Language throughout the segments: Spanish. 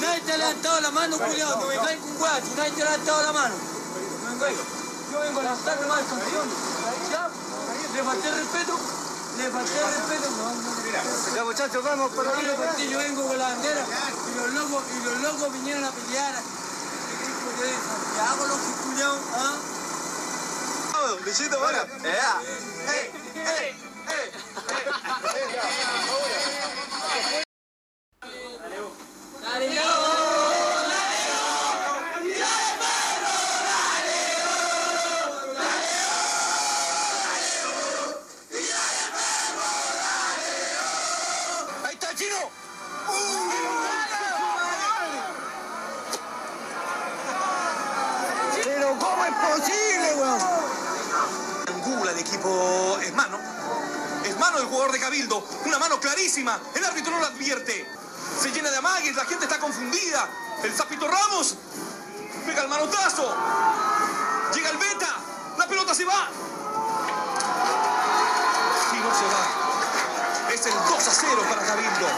Nadie te ha levantado la mano, culiado, no vengáis con guacho, nadie te ha levantado la mano. Yo vengo a levantar nomás el campeón. ¿Ya? ¿Le falté respeto? ¿Le falté respeto? Ya muchachos, vamos para arriba. Yo vengo con la bandera y los locos, y los locos vinieron a pelear. De Santiago, los culiados, ¿ah? Bichito, bueno. ¡Ahí El árbitro no lo advierte. Se llena de amagues, la gente está confundida. El Zapito Ramos pega el manotazo. Llega el beta. La pelota se va. Y no se va. Es el 2 a 0 para Cabildo.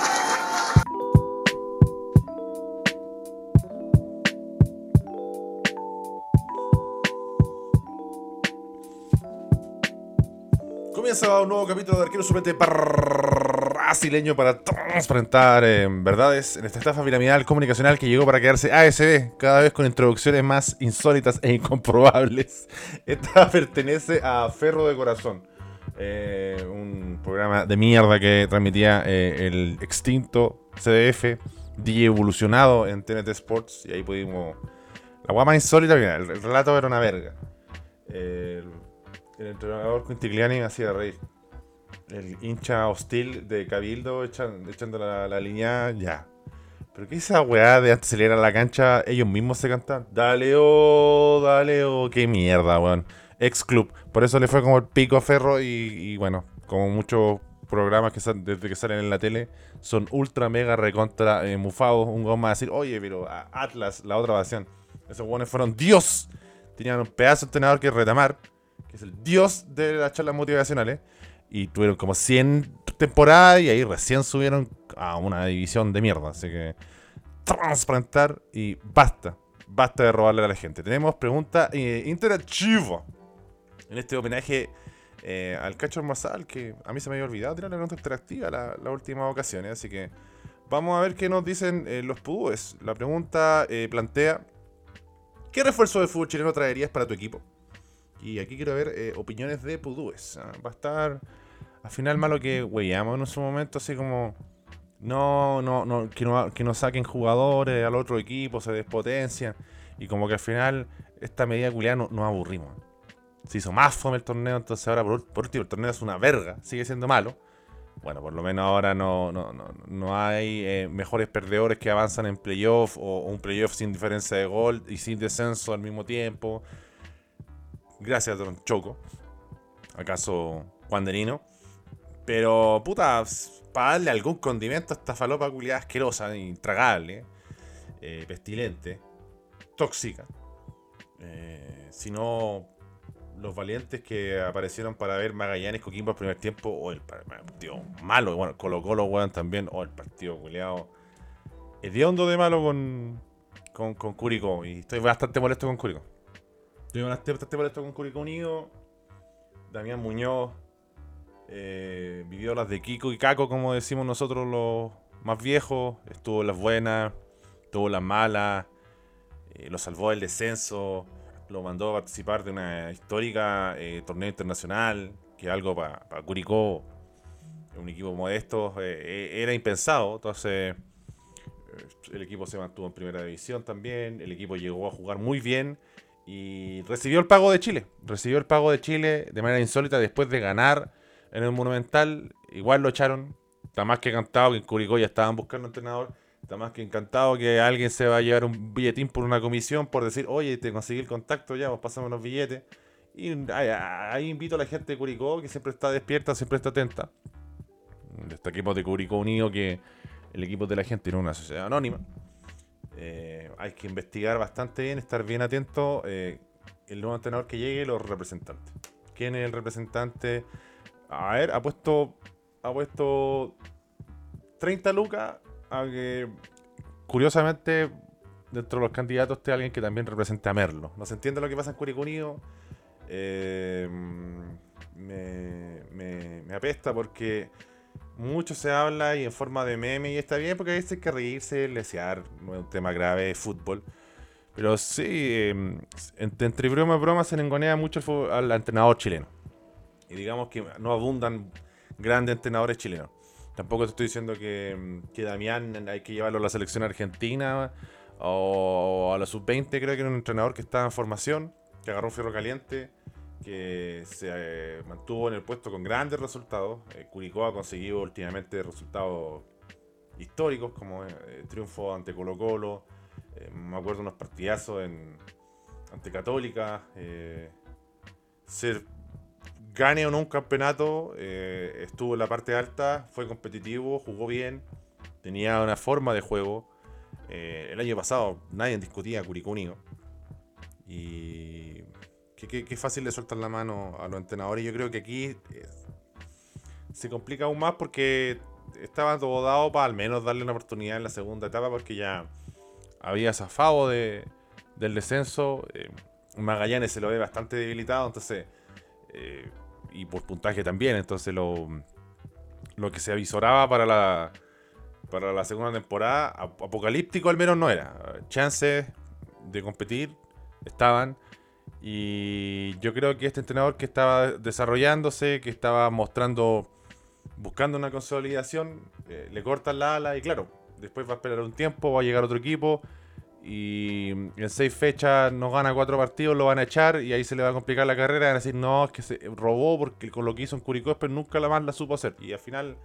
Comienza un nuevo capítulo de Arquero Suplente brasileño para transparentar eh, verdades en esta estafa piramidal comunicacional que llegó para quedarse ASB, cada vez con introducciones más insólitas e incomprobables. Esta pertenece a Ferro de Corazón, eh, un programa de mierda que transmitía eh, el extinto CDF, DJ evolucionado en TNT Sports, y ahí pudimos... La guapa insólita, mira, el, el relato era una verga. El, el entrenador Quintigliani me hacía reír. El hincha hostil de Cabildo echan- echando la, línea, ya. Pero que esa weá de antes de salir a la cancha, ellos mismos se cantan. Dale oh, dale oh, qué mierda, weón. Ex club. Por eso le fue como el pico a Ferro y, bueno, como muchos programas que sal- desde que salen en la tele son ultra mega recontra eh, mufados. Un goma a decir, oye, pero a Atlas, la otra versión. Esos weones fueron Dios. Tenían un pedazo de entrenador que Retamar, que es el Dios de las charlas motivacionales. Y tuvieron como 100 temporadas y ahí recién subieron a una división de mierda. Así que transparentar y basta. Basta de robarle a la gente. Tenemos pregunta eh, interactiva. En este homenaje eh, al Cacho Marsal, que a mí se me había olvidado tirar la pregunta interactiva la- las últimas ocasiones. Así que vamos a ver qué nos dicen eh, los pudúes. La pregunta eh, plantea: ¿Qué refuerzo de fútbol chileno traerías para tu equipo? Y aquí quiero ver eh, opiniones de pudúes. Ah, Va a estar al final malo que weyamos en su momento, así como. No, no, no, que no, que no saquen jugadores al otro equipo, se despotencian. Y como que al final, esta medida culiada no- nos aburrimos. Se hizo más fome el torneo, entonces ahora por, por último el torneo es una verga, sigue siendo malo. Bueno, por lo menos ahora no, no, no, no hay eh, mejores perdedores que avanzan en playoff o un playoff sin diferencia de gol y sin descenso al mismo tiempo. Gracias, Don Choco. ¿Acaso Juanderino? Pero, puta, para darle algún condimento a esta falopa culiada asquerosa, intragable, eh, pestilente, tóxica. Eh, si no, los valientes que aparecieron para ver Magallanes Coquimbo el primer tiempo, o el par- partido malo, bueno, Colo Colo, weón, también, o el partido culiado hediondo de malo con, con, con Curicó. Y estoy bastante molesto con Curicó. Estoy bastante, bastante molesto con Curicó Unido. Damián Muñoz eh, vivió las de Kiko y Caco, como decimos nosotros los más viejos. Estuvo las buenas, tuvo las malas, eh, lo salvó del descenso, lo mandó a participar de una histórica eh, torneo internacional, que algo para Curicó, un equipo modesto, era impensado. Entonces, el equipo se mantuvo en primera división también, el equipo llegó a jugar muy bien y recibió el pago de Chile. Recibió el pago de Chile de manera insólita después de ganar en el Monumental. Igual lo echaron. Está más que encantado que en Curicó ya estaban buscando entrenador. Está más que encantado que alguien se va a llevar un billetín por una comisión por decir, oye, te conseguí el contacto ya, vos pasamos los billetes. Y ahí, invito a la gente de Curicó que siempre está despierta, siempre está atenta. De equipo de Curicó Unido que el equipo de la gente tiene una sociedad anónima. Eh, hay que investigar bastante bien, estar bien atento. eh, el nuevo entrenador que llegue, los representantes. ¿Quién es el representante? A ver, ha puesto ha puesto 30 lucas a que, curiosamente, dentro de los candidatos esté alguien que también represente a Merlo. No se entiende lo que pasa en Curicunio. Eh, me, me, me apesta porque mucho se habla y en forma de meme y está bien porque a veces hay que reírse, lesear, no es un tema grave, es fútbol. Pero sí, eh, entre broma y broma se engonea mucho al entrenador chileno. Y digamos que no abundan grandes entrenadores chilenos. Tampoco te estoy diciendo que, mm, que Damián hay que llevarlo a la selección argentina o a la sub-20. Creo que era un entrenador que estaba en formación, que agarró un fierro caliente, que se mantuvo en el puesto con grandes resultados. Eh, Curicó ha conseguido últimamente resultados históricos, como eh, triunfo ante Colo Colo. eh, me acuerdo unos partidazos en, ante Católica. eh, ser gane o no un campeonato, estuvo en la parte alta, fue competitivo, jugó bien, tenía una forma de juego. El año pasado nadie discutía a Curicó Unido. Y qué, qué- qué fácil le sueltan la mano a los entrenadores. Yo creo que aquí eh, se complica aún más porque estaba todo dado para al menos darle una oportunidad en la segunda etapa porque ya había zafado de, del descenso. eh, Magallanes se lo ve bastante debilitado, entonces eh, y por puntaje también. Entonces lo, lo que se avisoraba para la, para la segunda temporada, ap- apocalíptico al menos no era. Chances de competir estaban. Y yo creo que este entrenador que estaba desarrollándose, que estaba mostrando, buscando una consolidación, eh, le cortan la ala y claro, después va a esperar un tiempo, va a llegar otro equipo y en seis fechas no gana cuatro partidos, lo van a echar y ahí se le va a complicar la carrera. Van a decir, no, es que se robó porque con lo que hizo en Curicó, pero nunca la más la supo hacer. Y al final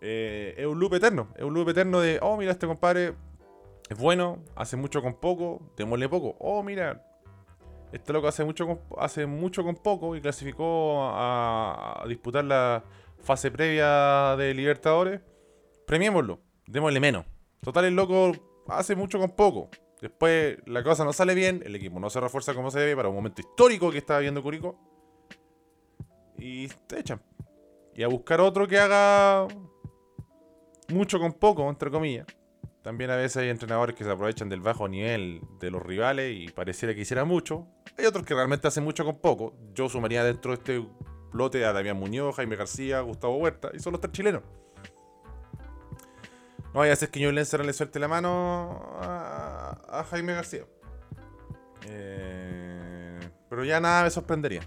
eh, es un loop eterno. Es un loop eterno de, oh, mira, este compadre es bueno, hace mucho con poco, démosle poco. Oh, mira, este loco hace mucho con, hace mucho con poco y clasificó a, disputar la fase previa de Libertadores. Premiémoslo, démosle menos. Total, el loco hace mucho con poco. Después la cosa no sale bien, el equipo no se refuerza como se debe para un momento histórico que está viendo Curicó. Y te echan. Y a buscar otro que haga mucho con poco, entre comillas. También a veces hay entrenadores que se aprovechan del bajo nivel de los rivales y pareciera que hiciera mucho. Hay otros que realmente hacen mucho con poco. Yo sumaría dentro de este lote a Damián Muñoz, Jaime García, Gustavo Huerta y son los tres chilenos. No vaya a ser que Ñublense le suelte la mano a, a Jaime García. Eh, pero ya nada me sorprendería.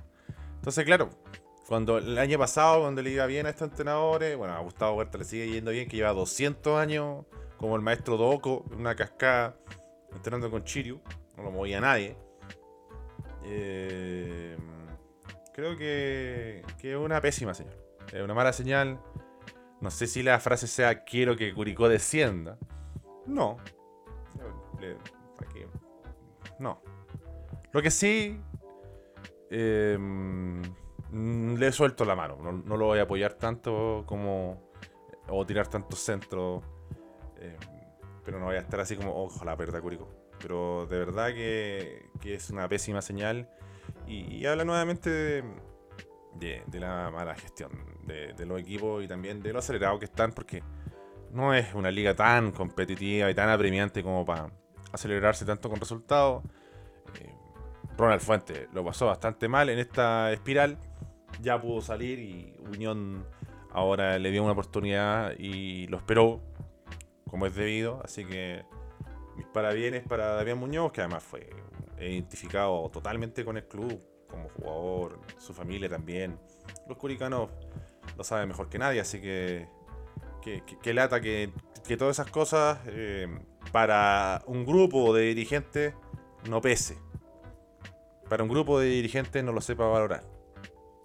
Entonces, claro, cuando el año pasado, cuando le iba bien a estos entrenadores, bueno, a Gustavo Huerta le sigue yendo bien, que lleva 200 años como el maestro Doco, una cascada, entrenando con Chiryu, no lo movía nadie. Eh, creo que, es una pésima señal. Es una mala señal. No sé si la frase sea quiero que Curicó descienda. No. No. Lo que sí. eh, le suelto la mano. No, no lo voy a apoyar tanto como. O tirar tantos centros. Eh, pero no voy a estar así como, ojalá perda Curicó. Pero de verdad que, que es una pésima señal. Y, habla nuevamente de, de- la mala gestión de, de los equipos y también de lo acelerado que están, porque no es una liga tan competitiva y tan apremiante como para acelerarse tanto con resultados. Eh, Ronald Fuente lo pasó bastante mal en esta espiral, ya pudo salir y Unión ahora le dio una oportunidad y lo esperó como es debido, así que mis parabienes para Damián Muñoz, que además fue identificado totalmente con el club como jugador, su familia también. Los curicanos lo saben mejor que nadie, así que que, que- que lata que, que todas esas cosas eh, para un grupo de dirigentes no pese. Para un grupo de dirigentes no lo sepa valorar.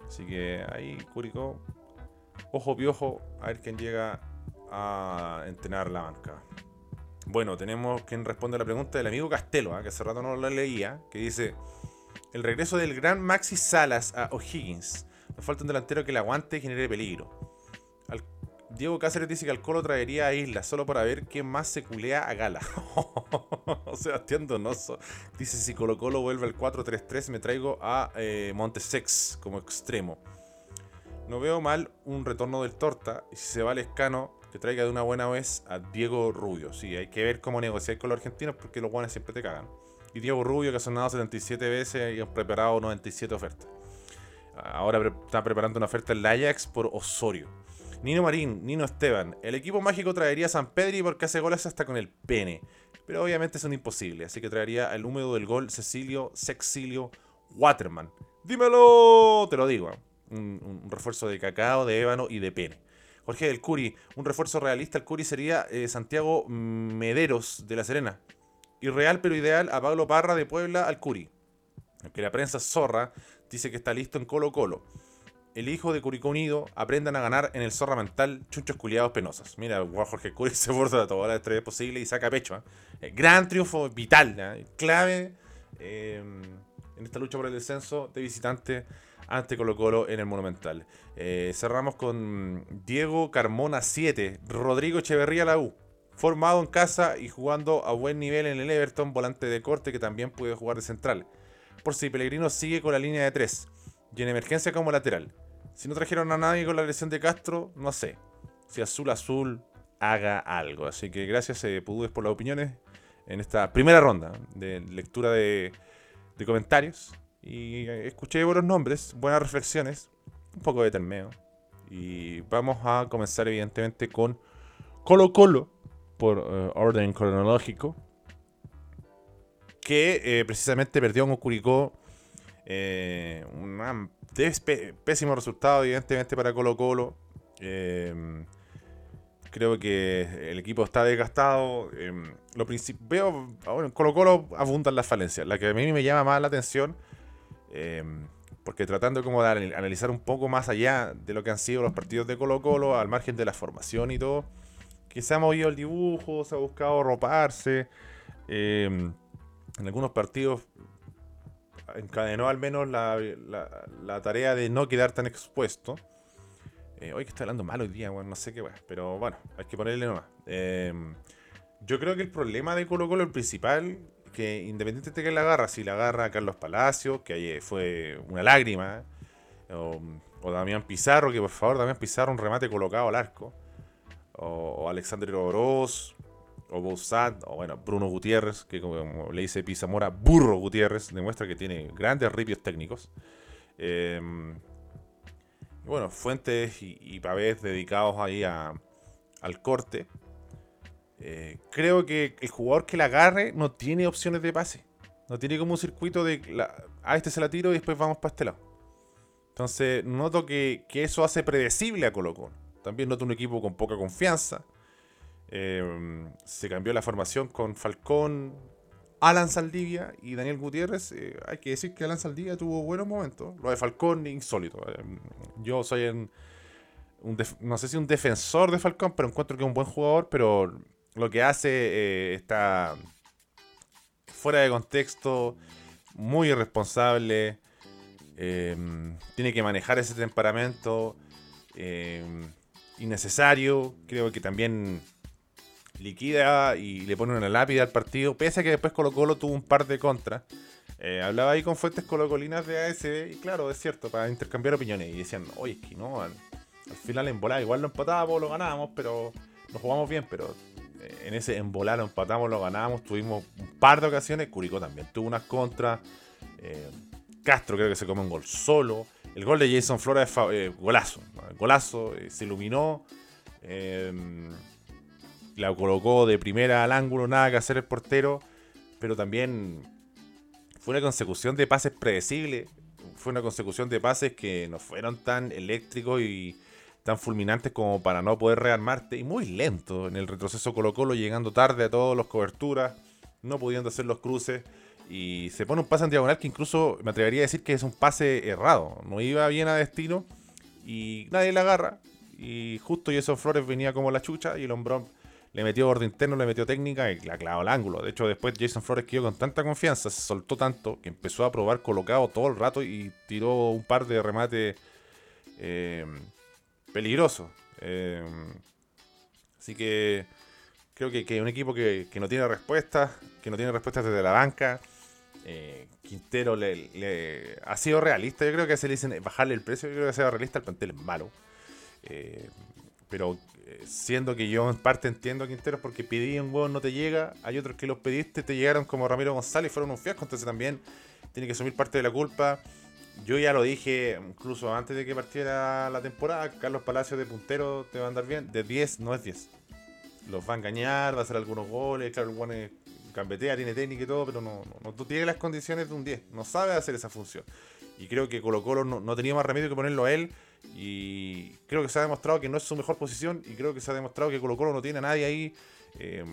Así que ahí Curicó, ojo piojo, a ver quién llega a entrenar la banca. Bueno, tenemos quien responde a la pregunta del amigo Castelo, ¿ah? que hace rato no la leía, que dice, el regreso del gran Maxi Salas a O'Higgins. Nos falta un delantero que le aguante y genere peligro. Diego Cáceres dice que al Colo traería a Isla solo para ver quién más se culea a Gala. Sebastián Donoso dice si Colo Colo vuelve al 4-3-3 me traigo a eh, Montesex como extremo. No veo mal un retorno del Torta y si se va al escano, traiga de una buena vez a Diego Rubio. Sí, hay que ver cómo negociar con los argentinos porque los guanes siempre te cagan. Y Diego Rubio, que ha sonado 77 veces y ha preparado 97 ofertas. Ahora está preparando una oferta en la Ajax por Osorio. Nino Marín, Nino Esteban. El equipo mágico traería a San Pedri porque hace goles hasta con el pene. Pero obviamente son imposibles, así que traería el húmedo del gol Cecilio Sexilio Waterman. Dímelo, te lo digo. Un, refuerzo de cacao, de ébano y de pene. Jorge del Curi, un refuerzo realista al Curi sería eh, Santiago Mederos de La Serena. Irreal pero ideal a Pablo Parra de Puebla al Curi. Aunque la prensa zorra dice que está listo en Colo Colo el hijo de Curicó Unido aprendan a ganar en el zorra mental chunchos culiados penosos. Mira, Jorge Curi se borda todas las estrellas posibles y saca pecho. ¿eh? Eh, gran triunfo vital, clave en esta lucha por el descenso de visitante ante Colo Colo en el Monumental. cerramos con Diego Carmona 7, Rodrigo Echeverría la U. Formado en casa y jugando a buen nivel en el Everton, volante de corte que también puede jugar de central. Por si Pellegrino sigue con la línea de 3 y en emergencia como lateral. Si no trajeron a nadie con la lesión de Castro, no sé. Si Azul Azul haga algo. Así que gracias, eh, Pududes, por las opiniones en esta primera ronda de lectura de, comentarios. Y eh, escuché buenos nombres, buenas reflexiones, un poco de termeo. Y vamos a comenzar, evidentemente, con Colo Colo, por eh, orden cronológico, que eh, precisamente perdió un Curicó un pésimo resultado, evidentemente, para Colo Colo. Em, creo que el equipo está desgastado. Em, lo veo, bueno, en Colo Colo abundan las falencias. La que a mí me llama más la atención, em, porque tratando como de analizar un poco más allá de lo que han sido los partidos de Colo Colo, al margen de la formación y todo, que se ha movido el dibujo, se ha buscado roparse. en algunos partidos encadenó al menos la, tarea de no quedar tan expuesto. Eh, hoy que está hablando mal hoy día, bueno, no sé qué, bueno, pero bueno, hay que ponerle nomás. Em, yo creo que el problema de Colo Colo, el principal, que independiente de que la agarra, si la agarra Carlos Palacios, que ayer fue una lágrima, o, Damián Pizarro, que por favor, Damián Pizarro, un remate colocado al arco, o, o Alexander Oroz, o Boussat, o bueno, Bruno Gutiérrez, que como le dice Pizamora, Burro Gutiérrez, demuestra que tiene grandes ripios técnicos. Em, bueno, Fuentes y, y, Pavés dedicados ahí al corte. Eh, creo que el jugador que la agarre no tiene opciones de pase. No tiene como un circuito de a este se la tiro y después vamos para este lado. Entonces, noto que, que eso hace predecible a Colo Colo. También noto un equipo con poca confianza Em, se cambió la formación con Falcón, Alan Saldivia y Daniel Gutiérrez. Eh, hay que decir que Alan Saldivia tuvo buenos momentos. Lo de Falcón, insólito. Em, yo soy un no sé si un defensor de Falcón, pero encuentro que es un buen jugador, pero lo que hace eh, está fuera de contexto, muy irresponsable. Em, tiene que manejar ese temperamento innecesario. Creo que también liquida y le pone una lápida al partido, pese a que después Colo Colo tuvo un par de contras. Eh, hablaba ahí con fuentes colocolinas de ASB y claro, es cierto, para intercambiar opiniones. Y decían, oye, es que no, al, final en volar igual lo empatábamos, lo ganábamos, pero lo jugamos bien, pero en ese en volar lo empatamos, lo ganábamos, tuvimos un par de ocasiones, Curicó también tuvo unas contras, eh, Castro creo que se come un gol solo, el gol de Jason Flores es golazo, golazo, se iluminó la colocó de primera al ángulo, nada que hacer el portero, pero también fue una consecución de pases predecibles, fue una consecución de pases que no fueron tan eléctricos y tan fulminantes como para no poder rearmarte y muy lento en el retroceso Colo Colo, llegando tarde a todas las coberturas, no pudiendo hacer los cruces y se pone un pase en diagonal que incluso me atrevería a decir que es un pase errado, no iba bien a destino y nadie la agarra y justo Jason Flores venía como la chucha y el hombrón le metió borde interno, le metió técnica y la clavó al ángulo. De hecho, después Jason Flores quedó con tanta confianza, se soltó tanto, que empezó a probar colocado todo el rato y tiró un par de remates eh, peligrosos. Eh, así que creo que, que un equipo que, no tiene respuestas, que no tiene respuestas desde la banca, Eh, Quintero le, ha sido realista. Yo creo que se le dicen bajarle el precio. Yo creo que sido realista. El plantel es malo. Eh, pero siendo que yo en parte entiendo a Quintero porque pedí un huevo no te llega. Hay otros que los pediste, te llegaron como Ramiro González y fueron un fiasco. Entonces también tiene que asumir parte de la culpa. Yo ya lo dije incluso antes de que partiera la temporada. Carlos Palacios de puntero te va a andar bien. De 10 no es 10. Los va a engañar, va a hacer algunos goles. Claro, el es gambetea, tiene técnica y todo, pero no, no, tiene las condiciones de un 10. No sabe hacer esa función. Y creo que Colo Colo no, tenía más remedio que ponerlo a él. Y creo que se ha demostrado que no es su mejor posición. Y creo que se ha demostrado que Colo Colo no tiene a nadie ahí. Eh,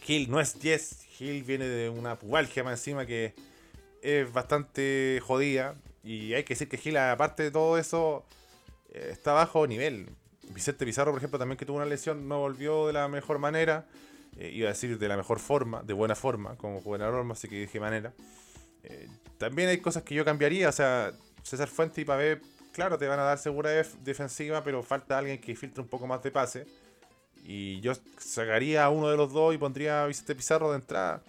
Gil no es 10. Gil viene de una pubalgia más encima que es bastante jodida. Y hay que decir que Gil, aparte de todo eso, eh, está bajo nivel. Vicente Pizarro, por ejemplo, también que tuvo una lesión, no volvió de la mejor manera. Eh, iba a decir de la mejor forma, de buena forma, como buena norma, así que dije manera. Eh, también hay cosas que yo cambiaría, o sea, César Fuente y Pavé, claro, te van a dar seguridad defensiva, pero falta alguien que filtre un poco más de pase. Y yo sacaría a uno de los dos y pondría a Vicente Pizarro de entrada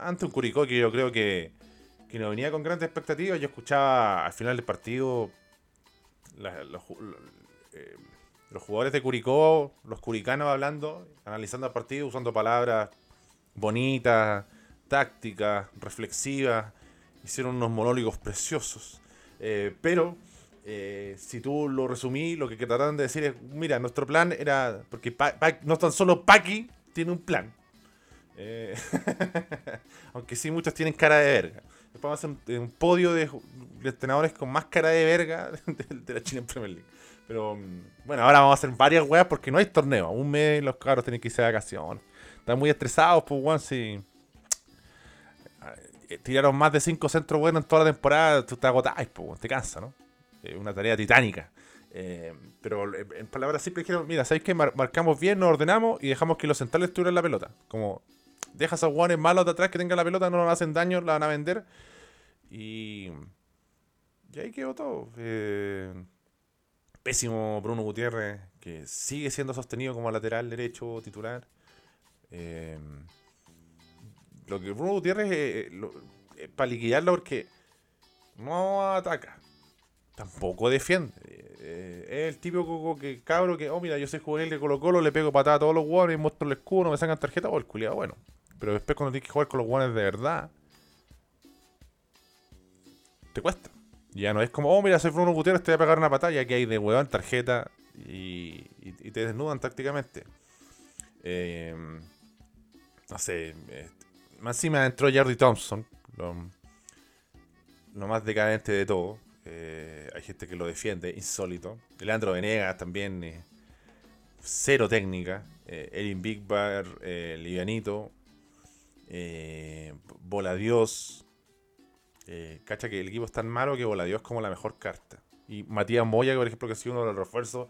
ante un Curicó que yo creo que, que no venía con grandes expectativas. Yo escuchaba al final del partido los, eh, los jugadores de Curicó, los curicanos hablando, analizando el partido, usando palabras bonitas, tácticas, reflexivas, hicieron unos monólogos preciosos. Eh, pero eh, si tú lo resumí, lo que trataron de decir es, mira, nuestro plan era, porque no tan solo Paki tiene un plan. Aunque sí muchos tienen cara de verga. Después vamos a hacer un, podio de, entrenadores con más cara de verga de, la China Premier League. Pero mm, bueno, ahora vamos a hacer varias weas porque no hay torneo. Un mes los cabros tienen que irse de vacaciones. Están muy estresados, pues, weón, si. Eh, tiraron más de 5 centros buenos en toda la temporada, tú te agotáis, pues, te cansa, ¿no? Es una tarea titánica. Eh, pero en palabras simples dijeron, mira, ¿sabéis que marcamos bien, nos ordenamos y dejamos que los centrales tuvieran la pelota? Como, dejas a guanes malos de atrás que tengan la pelota, no nos hacen daño, la van a vender. Y... Y ahí quedó todo. Eh, pésimo Bruno Gutiérrez, que sigue siendo sostenido como lateral derecho titular. Eh, lo que Bruno Gutiérrez, eh, eh, para liquidarlo, porque no ataca, tampoco defiende. es el típico que, cabro que, oh, mira, yo soy juvenil de Colo Colo, le pego patada a todos los guanes, muestro el escudo, me sacan tarjeta, o oh, el culiado, bueno. Pero después cuando tienes que jugar con los guanes de verdad, te cuesta. Ya no es como, oh, mira, soy Bruno Gutiérrez, te voy a pegar una batalla que hay de huevón, tarjeta y, te desnudan tácticamente. Eh, no sé, este, más encima entró Jerry Thompson, lo, más decadente de todo. Eh, hay gente que lo defiende, insólito. Leandro Venegas también, eh, cero técnica. Erin Bigbar, Livianito. Bola Dios. Eh, cacha que el equipo es tan malo que Voladió es como la mejor carta. Y Matías Moya, por ejemplo, que ha sido uno de los refuerzos.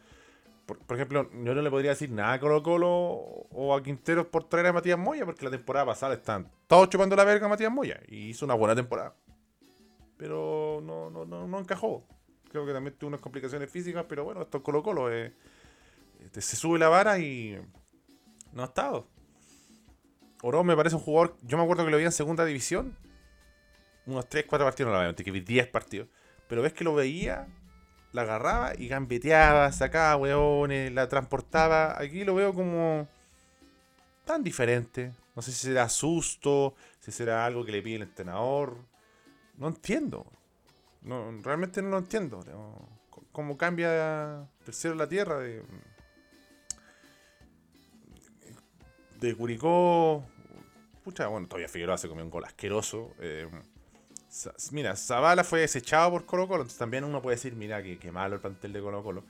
Por, ejemplo, yo no le podría decir nada a Colo Colo o a Quinteros por traer a Matías Moya, porque la temporada pasada están todos chupando la verga a Matías Moya. Y hizo una buena temporada. Pero no, no, no, encajó. Creo que también tuvo unas complicaciones físicas, pero bueno, esto es Colo Colo. Eh, este, se sube la vara y no ha estado. Oro me parece un jugador, yo me acuerdo que lo vi en segunda división unos 3, 4 partidos, no veo, que vi 10 partidos. Pero ves que lo veía, la agarraba y gambeteaba, sacaba weones, la transportaba. Aquí lo veo como tan diferente. No sé si será susto, si será algo que le pide el entrenador. No entiendo. No, realmente no lo entiendo. Cómo cambia el cielo a la tierra de, de Curicó. Pucha, bueno, todavía Figueroa se comió un gol asqueroso. Eh, Mira, Zavala fue desechado por Colo Colo, entonces también uno puede decir, mira, que, malo el plantel de Colo Colo.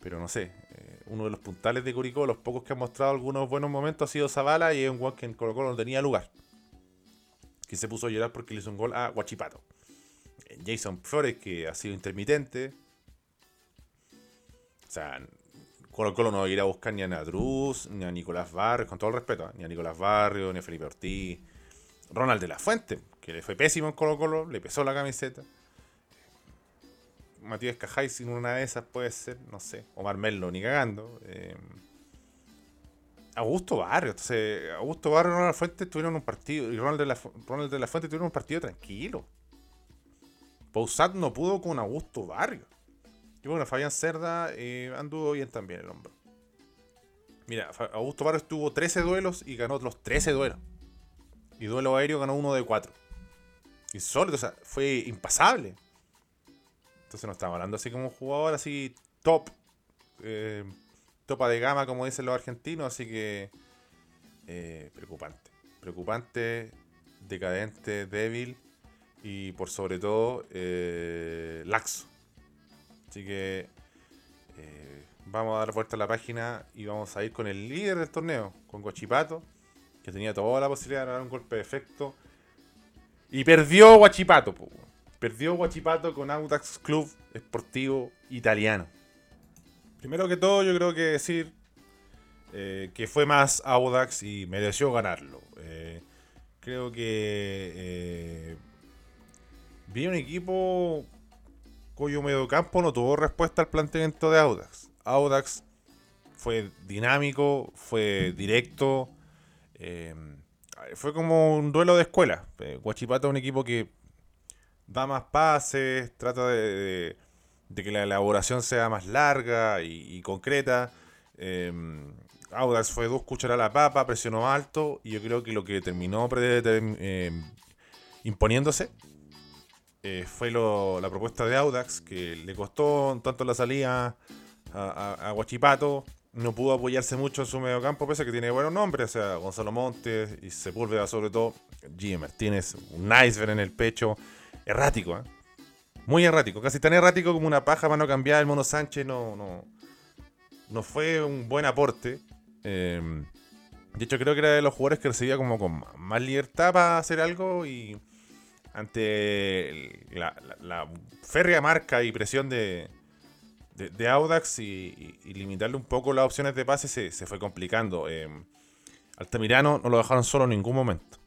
Pero no sé, eh, uno de los puntales de Curicó, los pocos que han mostrado algunos buenos momentos ha sido Zavala y es un gol que en Colo Colo no tenía lugar. Que se puso a llorar porque le hizo un gol a Guachipato. Eh, Jason Flores, que ha sido intermitente. O sea, Colo Colo no va a ir a buscar ni a Nadruz, ni a Nicolás Barrios, con todo el respeto, ni a Nicolás Barrio, ni a Felipe Ortiz. Ronald de la Fuente, que le fue pésimo en Colo Colo, le pesó la camiseta. Matías Cajay sin una de esas puede ser, no sé. Omar Merlo ni cagando. Eh, Augusto Barrio. Entonces, Augusto Barrio y Ronald Fuente tuvieron un partido. Y Ronald de la, Ronald de la Fuente tuvieron un partido tranquilo. Pausat no pudo con Augusto Barrio. Y bueno, Fabián Cerda eh, anduvo bien también el hombre. Mira, Augusto Barrio estuvo 13 duelos y ganó otros 13 duelos. Y duelo aéreo ganó uno de 4. Insólito, o sea, fue impasable. Entonces no estamos hablando así como un jugador así top. Eh, topa de gama, como dicen los argentinos. Así que eh, preocupante. Preocupante, decadente, débil y por sobre todo laxo. Así que vamos a dar vuelta a la página y vamos a ir con el líder del torneo, con Guachipato, que tenía toda la posibilidad de dar un golpe de efecto. Y perdió Guachipato, perdió Guachipato con Audax Club Esportivo Italiano. Primero que todo, yo creo que decir eh, que fue más Audax y mereció ganarlo. Eh, creo que eh, vi un equipo cuyo mediocampo no tuvo respuesta al planteamiento de Audax. Audax fue dinámico, fue directo. fue como un duelo de escuela. Guachipato es un equipo que da más pases, trata de, que la elaboración sea más larga y, concreta. Em, Audax fue dos cucharadas a la papa, presionó alto y yo creo que lo que terminó imponiéndose eh, fue la propuesta de Audax, que le costó tanto la salida a, Guachipato, no pudo apoyarse mucho en su mediocampo, pese a que tiene buenos nombres, o sea, Gonzalo Montes y Sepúlveda sobre todo, Jimmy Martínez, un iceberg en el pecho, errático, ¿eh? Muy errático, casi tan errático como una paja para no cambiar. El Mono Sánchez no, no, no fue un buen aporte. Em, de hecho, creo que era de los jugadores que recibía como con más libertad para hacer algo y ante la, férrea marca y presión de, de, Audax y, limitarle un poco las opciones de pase se, se fue complicando. Eh, Altamirano no lo dejaron solo en ningún momento.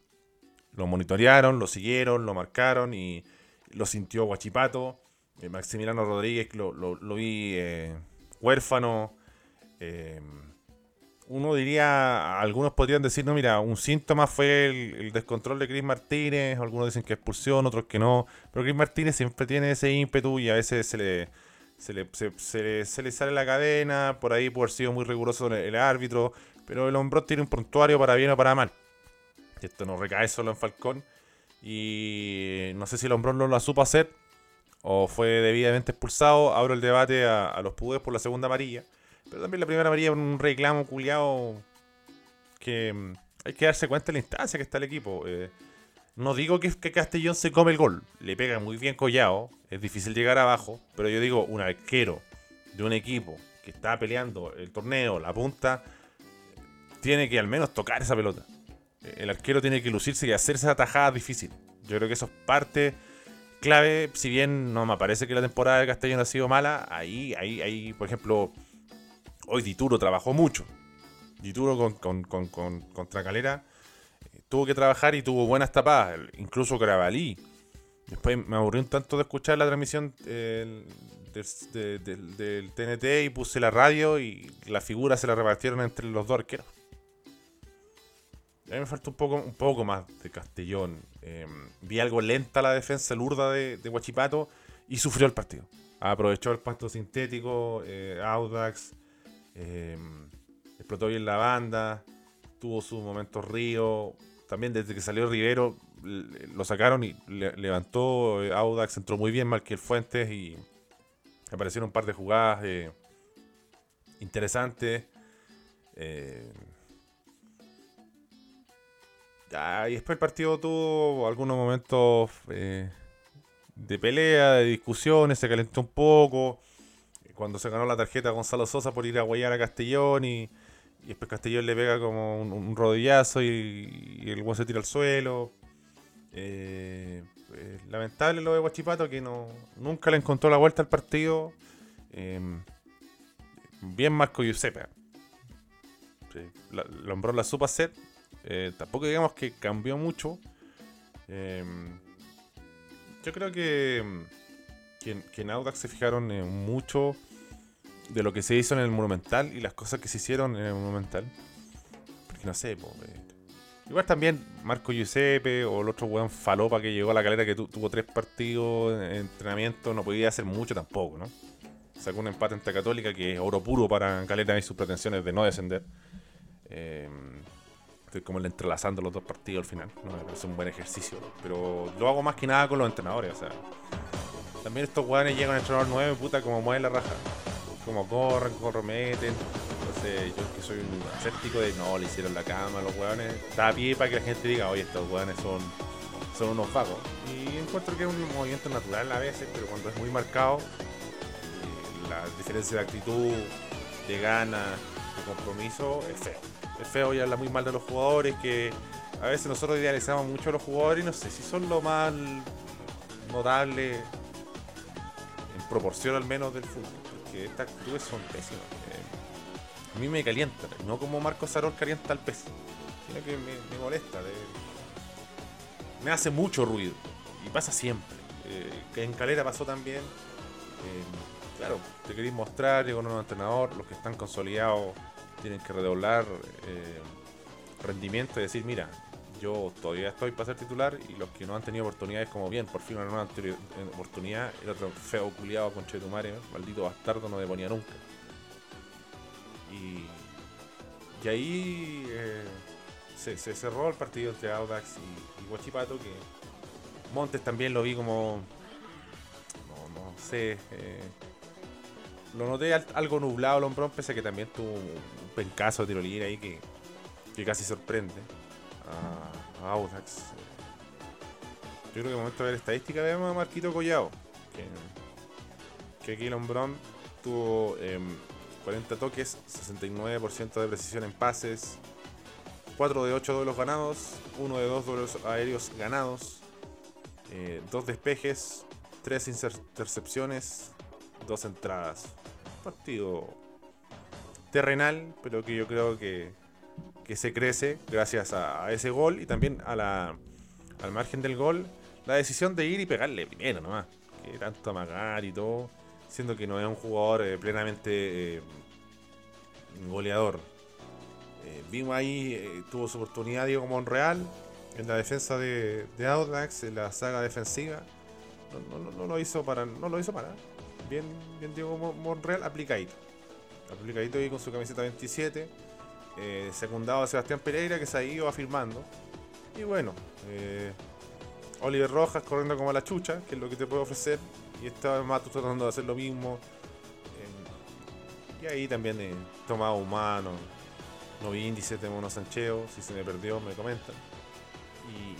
Lo monitorearon, lo siguieron, lo marcaron y lo sintió Guachipato. Eh, Maximiliano Rodríguez lo, vi eh, huérfano. Uno diría, algunos podrían decir, no, mira, un síntoma fue el, descontrol de Chris Martínez. Algunos dicen que expulsión, otros que no. Pero Chris Martínez siempre tiene ese ímpetu y a veces se le, se le, sale la cadena. Por ahí puede haber sido muy riguroso el, el árbitro. Pero el hombro tiene un prontuario para bien o para mal. Esto no recae solo en Falcón. Y no sé si el hombrón no lo supo hacer o fue debidamente expulsado. Abro el debate a, los pudes por la segunda amarilla. Pero también la primera amarilla un reclamo culiado que mm, hay que darse cuenta de la instancia que está el equipo. Eh, no digo que, que, Castellón se come el gol. Le pega muy bien Collado. Es difícil llegar abajo. Pero yo digo, un arquero de un equipo que está peleando el torneo, la punta, tiene que al menos tocar esa pelota el arquero tiene que lucirse y hacerse esa tajada difícil. Yo creo que eso es parte clave. Si bien no me parece que la temporada de Castellón ha sido mala, ahí, ahí, ahí, por ejemplo, hoy Dituro trabajó mucho. Dituro con, con, con, contra Calera eh, tuvo que trabajar y tuvo buenas tapadas, incluso Cravalí. Después me aburrí un tanto de escuchar la transmisión del, del TNT y puse la radio y la figura se la repartieron entre los dos arqueros. A mí me falta un poco, un poco más de Castellón. Em, vi algo lenta la defensa lurda de, de Huachipato y sufrió el partido. Aprovechó el pasto sintético, eh, Audax, em, explotó bien la banda, tuvo su momento Río. También desde que salió Rivero lo sacaron y levantó eh, Audax, entró muy bien el Fuentes y aparecieron un par de jugadas eh, interesantes. Eh, y después el partido tuvo algunos momentos eh, de pelea, de discusiones, se calentó un poco. Cuando se ganó la tarjeta Gonzalo Sosa por ir a guayar a Castellón y, después Castellón le pega como un, rodillazo y, el buen se tira al suelo. Eh, eh, lamentable lo de Guachipato que no, nunca le encontró la vuelta al partido. bien Marco Giuseppe. Sí, la, supo hacer eh, tampoco digamos que cambió mucho. Em, yo creo que, que, en Audax se fijaron mucho de lo que se hizo en el Monumental y las cosas que se hicieron en el Monumental. porque no sé, eh, Igual también Marco Giuseppe o el otro weón Falopa que llegó a la calera que tu- tuvo tres partidos en entrenamiento, no podía hacer mucho tampoco, ¿no? Sacó un empate ante Católica que es oro puro para Calera y sus pretensiones de no descender. Eh, estoy como entrelazando los dos partidos al final, ¿no? Me un buen ejercicio, pero lo hago más que nada con los entrenadores, o sea. También estos weones llegan a entrenador nuevo y puta como mueven la raja. Como corren, corrometen. Entonces yo que soy un escéptico de no, le hicieron la cama a los weones. Da a pie para que la gente diga, oye, estos weones son, son unos vagos. Y encuentro que es un movimiento natural a veces, pero cuando es muy marcado, eh, la diferencia de actitud, de gana, de compromiso, es feo. Es feo y habla muy mal de los jugadores que a veces nosotros idealizamos mucho a los jugadores y no sé si son lo más notable proporción al menos del fútbol, porque estas actitudes son pésimas. Eh, a mí me calientan, no como Marco Sarol calienta al pez, sino que me, molesta. me hace mucho ruido y pasa siempre. Eh, en Calera pasó también. Eh, claro, te queréis mostrar, llegó un nuevo entrenador, los que están consolidados tienen que redoblar eh, rendimiento y decir, mira, yo todavía estoy para ser titular y los que no han tenido oportunidades como bien, por fin una nueva eh, oportunidad, el otro feo culiado con Chetumare, maldito bastardo, no deponía nunca. Y, ahí eh, se, cerró el partido entre Audax y, y Huachipato, que Montes también lo vi como, no, sé, eh, lo noté al- algo nublado el hombrón, pese a que también tuvo un pencazo de tiro ahí que, que casi sorprende a, Audax. Yo creo que es momento de ver estadística. Veamos a Marquito Collado. Que, que aquí el tuvo em, 40 toques, 69% de precisión en pases, 4 de 8 duelos ganados, 1 de 2 duelos aéreos ganados, 2 despejes, 3 intercepciones, 2 entradas. Un partido terrenal, pero que yo creo que, que se crece gracias a, ese gol y también a la, al margen del gol, la decisión de ir y pegarle primero nomás. Que tanto amagar y todo, siendo que no es un jugador eh, plenamente eh, goleador. Eh, vimos ahí, tuvo su oportunidad Diego Monreal en la defensa de, de Audax, en la saga defensiva. No, no- no- lo hizo para. No lo hizo para. Bien, bien Diego Mon- Monreal, aplicadito. Aplicadito ahí con su camiseta 27. Eh, secundado a Sebastián Pereira que se ha ido afirmando. Y bueno, eh, Oliver Rojas corriendo como la chucha, que es lo que te puede ofrecer. Y esta Mato tratando de hacer lo mismo. Eh, y ahí también eh, tomado humano. No vi índice, tengo unos sancheos. Si se me perdió, me comentan.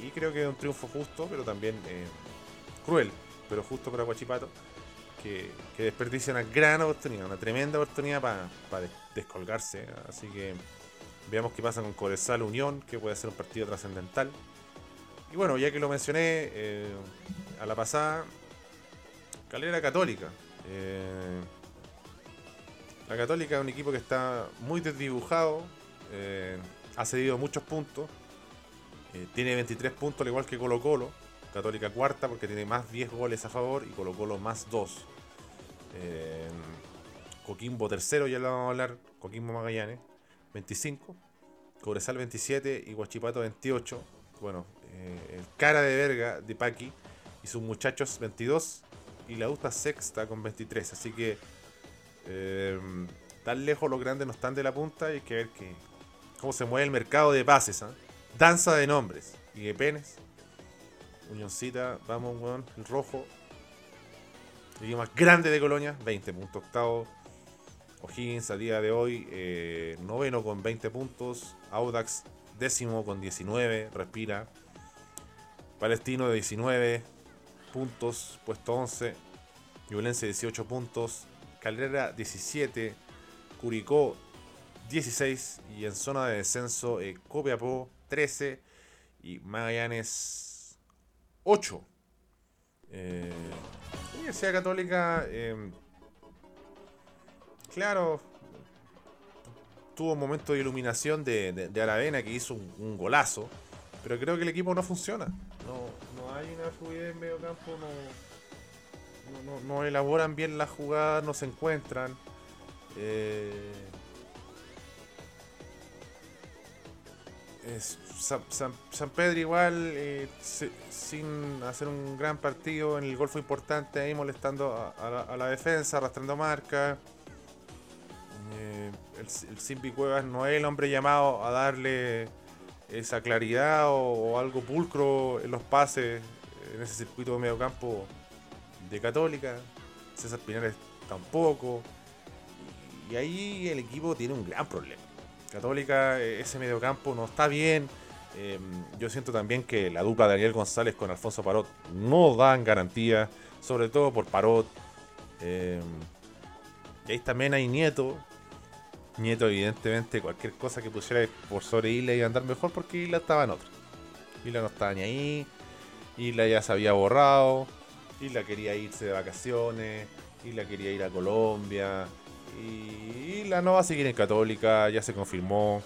Y, creo que es un triunfo justo, pero también eh, cruel, pero justo para Guachipato. Que, que desperdicia una gran oportunidad, una tremenda oportunidad para descolgarse. Así que veamos qué pasa con Cobresal Unión, que puede ser un partido trascendental. Y bueno, ya que lo mencioné eh, a la pasada, Calera Católica. Eh, la Católica es un equipo que está muy desdibujado, eh, ha cedido muchos puntos, tiene 23 puntos al igual que Colo Colo. Católica cuarta porque tiene más 10 goles a favor y Colo Colo más 2. Eh, Coquimbo tercero, ya lo vamos a hablar, Coquimbo Magallanes, 25. Cobresal 27 y Guachipato 28. Bueno, eh, el cara de verga de Paqui y sus muchachos 22 y la UTA sexta con 23. Así que eh, tan lejos los grandes no están de la punta y hay que ver que, cómo se mueve el mercado de pases. ¿ah? Danza de nombres y de penes. Unioncita, vamos, weón, el rojo. El más grande de Colonia, 20 puntos octavo. O'Higgins a día de hoy, eh, noveno con 20 puntos. Audax décimo con 19, respira. Palestino de 19 puntos, puesto 11. Violencia 18 puntos. Calera 17. Curicó 16. Y en zona de descenso, eh, Copiapó 13. Y Magallanes 8. Eh, Universidad Católica, eh, claro, tuvo un momento de iluminación de, Aravena que hizo un, golazo, pero creo que el equipo no funciona. No, no hay una fluidez en medio campo, no, no, elaboran bien las jugadas, no se encuentran. Eh, San, Pedro igual, eh, sin hacer un gran partido en el gol fue importante, ahí molestando a, a la, a la defensa, arrastrando marca. Eh, el, el Simpi Cuevas no es el hombre llamado a darle esa claridad o, algo pulcro en los pases en ese circuito de medio campo de Católica. César Pinares tampoco. Y ahí el equipo tiene un gran problema. Católica, eh, ese mediocampo no está bien. Eh, yo siento también que la dupla de Daniel González con Alfonso Parot no dan garantía, sobre todo por Parot. Eh, y ahí también hay Nieto. Nieto, evidentemente, cualquier cosa que pusiera por sobre Isla iba a andar mejor porque Isla estaba en otra. Isla no estaba ni ahí. Isla ya se había borrado. Isla quería irse de vacaciones. Isla quería ir a Colombia. Y Isla no va a seguir en Católica, ya se confirmó.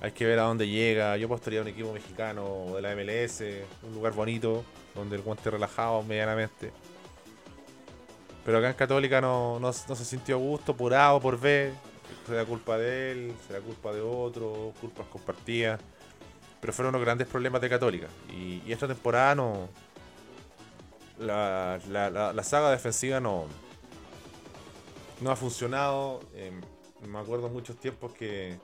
Hay que ver a dónde llega. Yo apostaría a un equipo mexicano de la MLS, un lugar bonito, donde el guante relajado medianamente. Pero acá en Católica no, no, no se sintió a gusto por A o por B. Será culpa de él, será culpa de otro, culpas compartidas. Pero fueron unos grandes problemas de Católica. Y, y esta temporada no. La, la- la- la saga defensiva no. No ha funcionado. Eh, me acuerdo muchos tiempos que.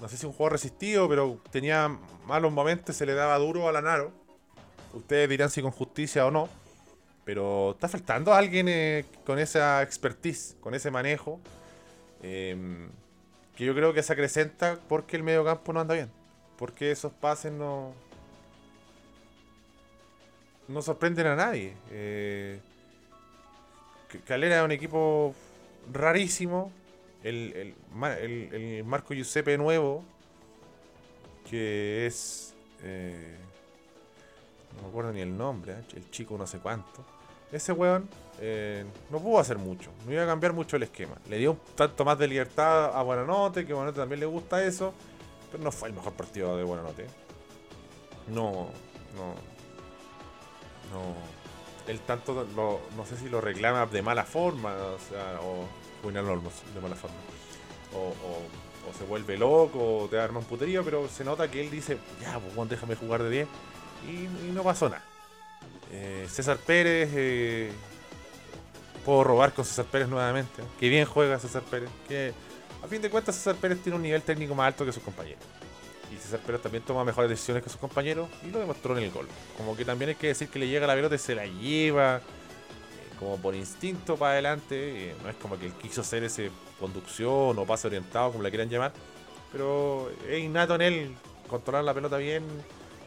No sé si un juego resistido, pero tenía malos momentos, se le daba duro a Lanaro. Ustedes dirán si con justicia o no. Pero está faltando alguien eh, con esa expertise, con ese manejo. Eh, que yo creo que se acrecenta porque el medio campo no anda bien. Porque esos pases no. No sorprenden a nadie. Eh, Calera es un equipo rarísimo. El, el- el Marco Giuseppe nuevo. Que es. eh, no me acuerdo ni el nombre, ¿eh? el chico no sé cuánto. Ese weón eh, no pudo hacer mucho, no iba a cambiar mucho el esquema. Le dio un tanto más de libertad a Buenanote, que a Buenanote también le gusta eso, pero no fue el mejor partido de Buenanote. No, no, no. Él tanto lo, no sé si lo reclama de mala forma, o sea, o Olmos de mala forma. O, se vuelve loco, o te arma un puterío, pero se nota que él dice, ya, pues déjame jugar de 10. Y, y no pasó nada. Eh, César Pérez, eh, puedo robar con César Pérez nuevamente. Que bien juega César Pérez. Que a fin de cuentas César Pérez tiene un nivel técnico más alto que sus compañeros. Y César Pérez también toma mejores decisiones que sus compañeros y lo demostró en el gol. Como que también hay que decir que le llega la pelota y se la lleva eh, como por instinto para adelante. eh, no es como que él quiso hacer ese conducción o pase orientado, como la quieran llamar. Pero es innato en él controlar la pelota bien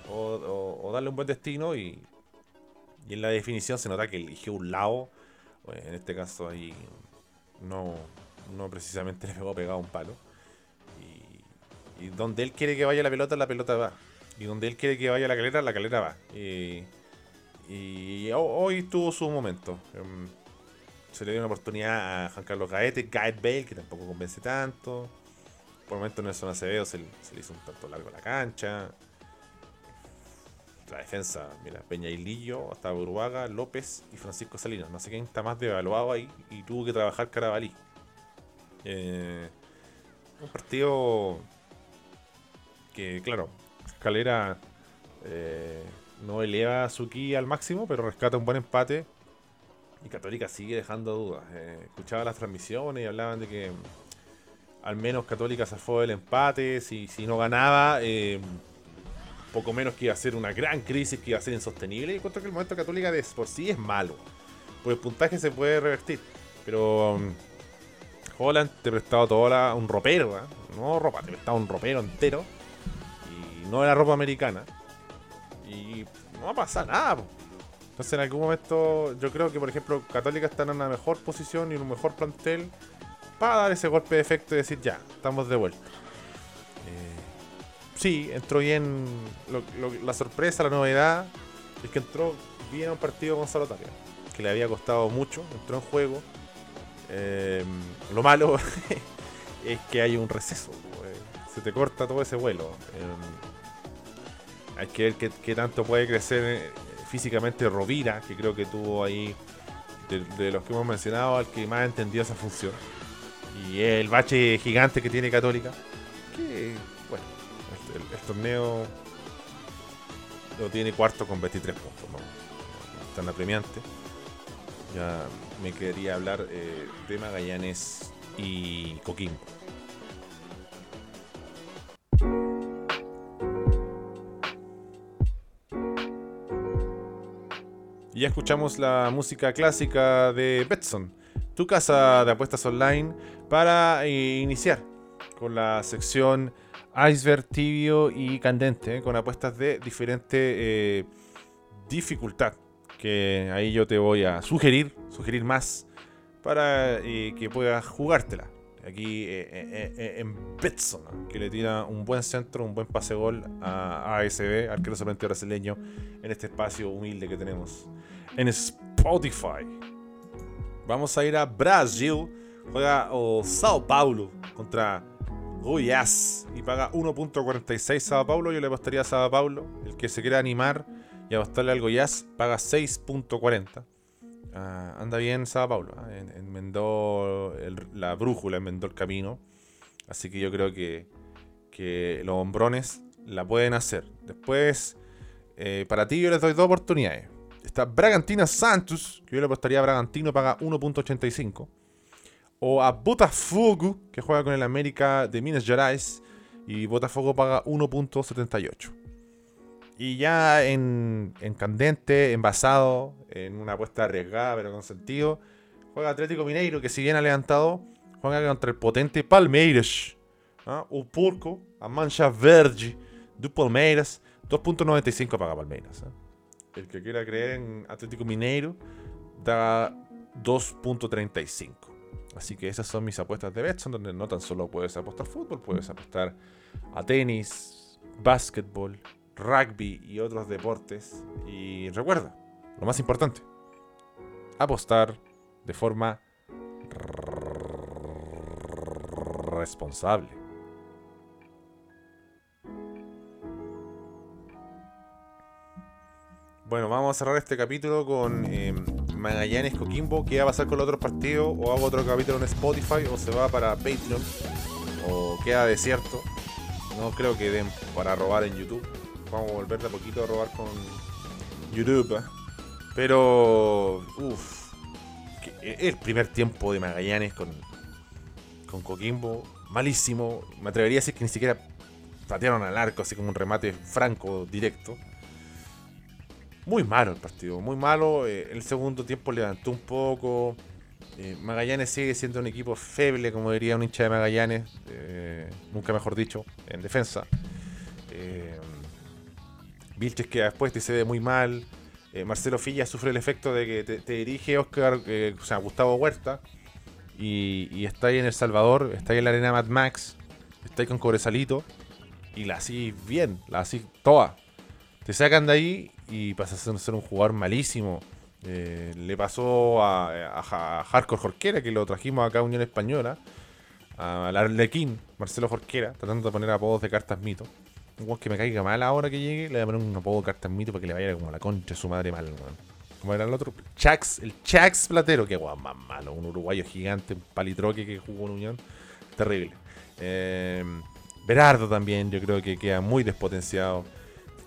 o- o darle un buen destino y, y en la definición se nota que eligió un lado. pues, en este caso ahí no, no precisamente le pegó pegado un palo. Y, donde él quiere que vaya la pelota, la pelota va. Y donde él quiere que vaya la calera, la calera va. Y, y ho- hoy tuvo su momento. Em, se le dio una oportunidad a Juan Carlos Gaete, Gaet Bale, que tampoco convence tanto. Por el momento Nelson Acevedo se, se le hizo un tanto largo la cancha. La defensa, mira, Peña y Lillo, hasta Uruaga, López y Francisco Salinas. No sé quién está más devaluado ahí y tuvo que trabajar Carabalí. Eh, un partido que, claro, Calera eh, no eleva su ki al máximo, pero rescata un buen empate. Y Católica sigue dejando dudas. Eh, escuchaba las transmisiones y hablaban de que al menos Católica se fue del empate. Si, si no ganaba, poco menos que iba a ser una gran crisis, que iba a ser insostenible. Y encuentro que el momento Católica de por sí es malo. Por el puntaje se puede revertir. Pero um, Holland te prestaba todo un ropero, ¿ah? no ropa, te prestaba un ropero entero. Y no era ropa americana. Y no va a pasar nada. Entonces en algún momento yo creo que por ejemplo Católica está en una mejor posición y en un mejor plantel para dar ese golpe de efecto y decir ya, estamos de vuelta. Sí, entró bien la sorpresa, la novedad, es que entró bien a un partido Gonzalo Tapia, que le había costado mucho, entró en juego. Eh, lo malo es que hay un receso, eh, se te corta todo ese vuelo. Eh, hay que ver qué, tanto puede crecer eh, físicamente Rovira, que creo que tuvo ahí, de, los que hemos mencionado, al que más entendió esa función. Y el bache gigante que tiene Católica. Que, torneo lo tiene cuarto con 23 puntos. No, tan apremiante. Ya me quería hablar eh, de Magallanes y Coquimbo. Ya escuchamos la música clásica de Betson, tu casa de apuestas online, para eh, iniciar con la sección iceberg tibio y candente, eh, con apuestas de diferente eh, dificultad. Que ahí yo te voy a sugerir, sugerir más para que puedas jugártela. Aquí en Betson, que le tira un buen centro, un buen pase gol a ASB, arquero sorprendente brasileño, en este espacio humilde que tenemos en Spotify. Vamos a ir a Brasil. Juega o Sao Paulo contra Goiás y paga 1.46 Sao Paulo. Yo le apostaría a Sao Paulo. El que se quiera animar y apostarle al Goiás paga 6.40. Ah, anda bien Sao Paulo. ¿ah? Enmendó la brújula, enmendó el camino. Así que yo creo que, que los hombrones la pueden hacer. Después, eh, para ti yo les doy dos oportunidades. Está Bragantina Santos, que yo le apostaría a Bragantino, paga 1.85. O a Botafogo, que juega con el América de Minas Gerais, y Botafogo paga 1.78. Y ya en, en candente, envasado, en una apuesta arriesgada pero con sentido, juega Atlético Mineiro, que si bien ha levantado, juega contra el potente Palmeiras. O Porco, a Mancha Verde de Palmeiras, 2.95 paga Palmeiras. ¿ah? el que quiera creer en Atlético Mineiro da 2.35. Así que esas son mis apuestas de Betson, donde no tan solo puedes apostar fútbol, puedes apostar a tenis, básquetbol, rugby y otros deportes. Y recuerda, lo más importante, apostar de forma responsable. Bueno, vamos a cerrar este capítulo con eh, Magallanes Coquimbo. ¿Qué va a pasar con los otros partidos? ¿O hago otro capítulo en Spotify? ¿O se va para Patreon? ¿O queda desierto? No creo que den para robar en YouTube. Vamos a volver de a poquito a robar con YouTube. ¿eh? Pero, uff, el primer tiempo de Magallanes con, con Coquimbo, malísimo. Me atrevería a decir que ni siquiera patearon al arco, así como un remate franco, directo. Muy malo el partido, muy malo. Eh, el segundo tiempo levantó un poco. Eh, Magallanes sigue siendo un equipo feble, como diría un hincha de Magallanes, eh, nunca mejor dicho, en defensa. Vilches que después te se ve muy mal. Marcelo Filla sufre el efecto de que te, dirige Oscar, o sea, Gustavo Huerta, y, está ahí en El Salvador, está ahí en la arena Mad Max, está ahí con Cobresalito, y la así bien, la así toda. Te sacan de ahí y pasas a ser un jugador malísimo. Eh, le pasó a, a, Hardcore Jorquera, que lo trajimos acá a Unión Española, al Arlequín, Marcelo Jorquera, tratando de poner apodos de cartas mito. Un que me caiga mal ahora que llegue, le voy a poner un apodo de cartas mito para que le vaya como a la concha de su madre mal, Como era el otro, Chax, el Chax Platero, que guau, más malo, un uruguayo gigante, un palitroque que jugó en Unión, terrible. Eh, Berardo también, yo creo que queda muy despotenciado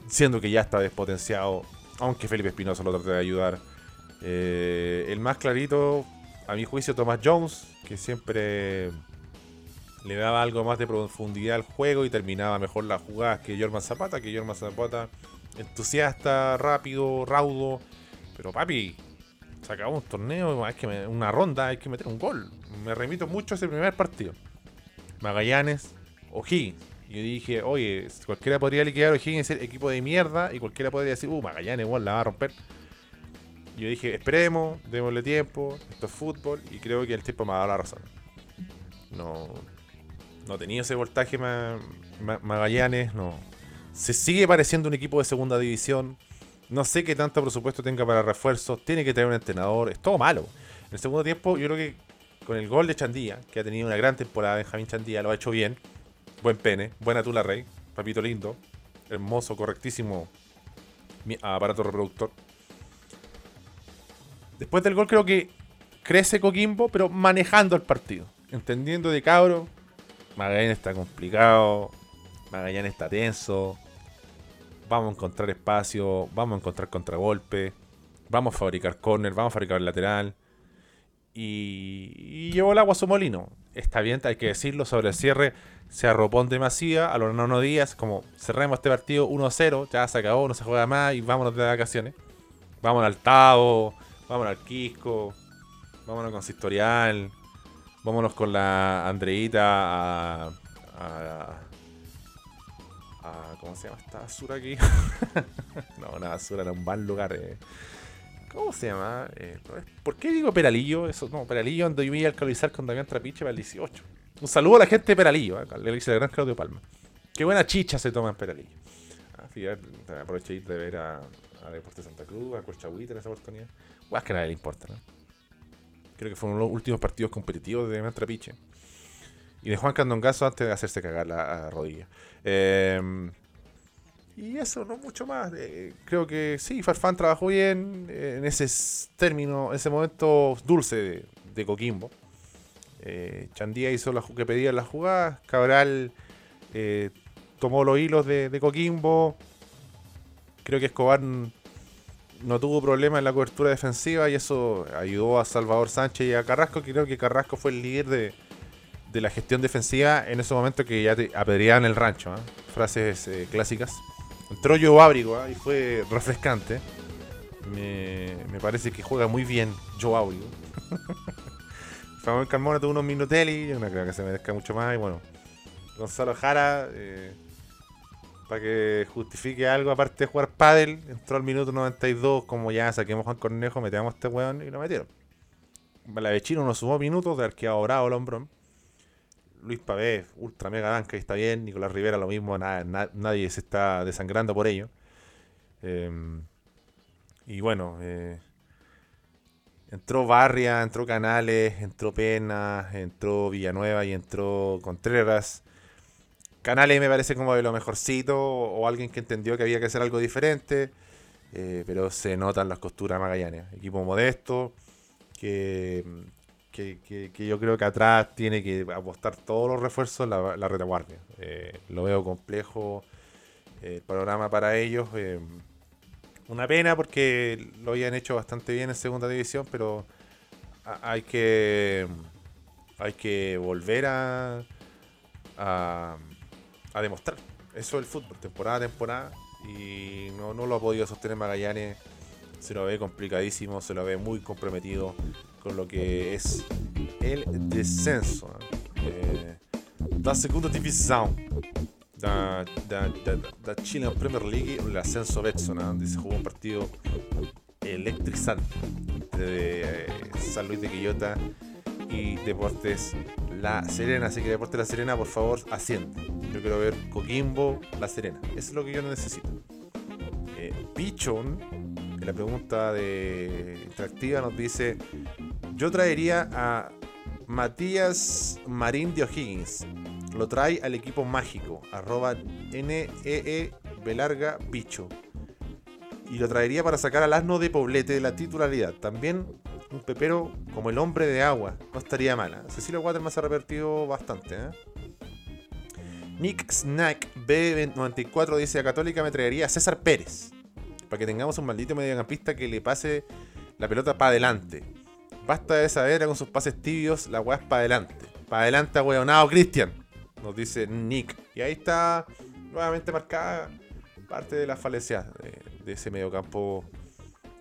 siendo que ya está despotenciado, aunque Felipe Espinosa lo trate de ayudar. Eh, el más clarito, a mi juicio, Thomas Jones, que siempre le daba algo más de profundidad al juego y terminaba mejor las jugadas que Jorman Zapata, que Jorman Zapata entusiasta, rápido, raudo. Pero papi, se un torneo, hay que una ronda, hay que meter un gol. Me remito mucho a ese primer partido. Magallanes, O'Higgins. Yo dije, oye, cualquiera podría liquidar O'Higgins el equipo de mierda y cualquiera podría decir, uh, Magallanes igual la va a romper. Yo dije, esperemos, démosle tiempo, esto es fútbol y creo que el tiempo me ha dado la razón. No, no tenía ese voltaje Magallanes, no. Se sigue pareciendo un equipo de segunda división. No sé qué tanto presupuesto tenga para refuerzos. Tiene que tener un entrenador. Es todo malo. En el segundo tiempo, yo creo que con el gol de Chandía, que ha tenido una gran temporada, Benjamín Chandía lo ha hecho bien. Buen pene, buena tula rey, papito lindo, hermoso, correctísimo aparato reproductor. Después del gol creo que crece Coquimbo, pero manejando el partido. Entendiendo de cabro, Magallanes está complicado. Magallanes está tenso. Vamos a encontrar espacio. Vamos a encontrar contragolpe. Vamos a fabricar corner. Vamos a fabricar lateral. Y, y llevó el agua a su molino. Está bien, hay que decirlo. Sobre el cierre se arropó en demasía. A los nono días, como cerremos este partido 1-0. Ya se acabó, no se juega más. Y vámonos de vacaciones. Vámonos al Tavo. Vámonos al Quisco. Vámonos con Sistorial. Vámonos con la Andreita a, a, a- ¿Cómo se llama esta basura aquí? no, una basura era un mal lugar. eh. ¿Cómo se llama? Eh, ¿Por qué digo Peralillo? Eso, no, Peralillo ando yo me iba a alcalizar con Damián Trapiche para el 18. Un saludo a la gente de Peralillo, eh, le dice el gran Claudio Palma. Qué buena chicha se toma en Peralillo. Ah, fíjate, aproveché de ver a, a Deportes Santa Cruz, a Colchahuita en esa oportunidad. Guas que nadie le importa, ¿no? Creo que fueron los últimos partidos competitivos de Damián Trapiche. Y de Juan Candongazo antes de hacerse cagar la rodilla. Eh, y eso, no mucho más. Eh, creo que sí, Farfán trabajó bien eh, en ese término, ese momento dulce de, de Coquimbo. Eh, Chandía hizo lo que pedía las jugadas. Cabral eh, tomó los hilos de, Coquimbo. Creo que Escobar no tuvo problema en la cobertura defensiva y eso ayudó a Salvador Sánchez y a Carrasco. Creo que Carrasco fue el líder de, la gestión defensiva en ese momento que ya te apedreaban el rancho. ¿ah? Frases eh, clásicas. Entró Ábrigo ¿ah? y fue refrescante. Me, parece que juega muy bien Joe. Fabián Carmona tuvo unos minutelli, yo no creo que se merezca mucho más. Y bueno, Gonzalo Jara, eh, para que justifique algo aparte de jugar pádel, entró al minuto 92, como ya saquemos Juan Cornejo, metemos este weón y lo metieron. Balavechino no sumó minutos, de arqueado bravo el hombrón. Luis Pavé, ultra mega banca está bien. Nicolás Rivera lo mismo, nadie se está desangrando por ello. Eh, y bueno, eh, entró Barria, entró Canales, entró Pena, entró Villanueva y entró Contreras. Canales me parece como de lo mejorcito o alguien que entendió que había que hacer algo diferente. eh, pero se notan las costuras Magallanes. Equipo modesto, que, que, que- yo creo que atrás tiene que apostar todos los refuerzos la, la retaguardia. Eh, lo veo complejo eh, el panorama para ellos. Una pena porque lo habían hecho bastante bien en segunda división, pero ha- hay que hay que volver a, a, demostrar. Eso es el fútbol, temporada a temporada. Y no, no lo ha podido sostener Magallanes. Se lo ve complicadísimo, se lo ve muy comprometido con lo que es el descenso. Eh, da segunda división da, da, da, da Chilean Premier League l'ascenso Betson, ¿no? donde se jugó un partido electrizante de eh, San Luis de Quillota y Deportes La Serena. Así que Deportes La Serena, por favor, asciende. Yo quiero ver Coquimbo, La Serena. Eso es lo que yo necesito. Eh, Pichon, en la pregunta de interactiva, nos dice: Yo traería a Matías Marín de O'Higgins. Lo trae al equipo mágico, arroba NEE Belarga Bicho. Y lo traería para sacar al asno de Poblete de la titularidad. También un pepero como el hombre de agua. No estaría mala. Cecilio Waterman se ha revertido bastante. ¿eh? Nick Snack B94 dice: A Católica me traería a César Pérez. Para que tengamos un maldito mediocampista que le pase la pelota para adelante. Basta de saber con sus pases tibios, la weá es para adelante. Para adelante, weonado, Cristian. Nos dice Nick. Y ahí está nuevamente marcada parte de la falencia de, de ese mediocampo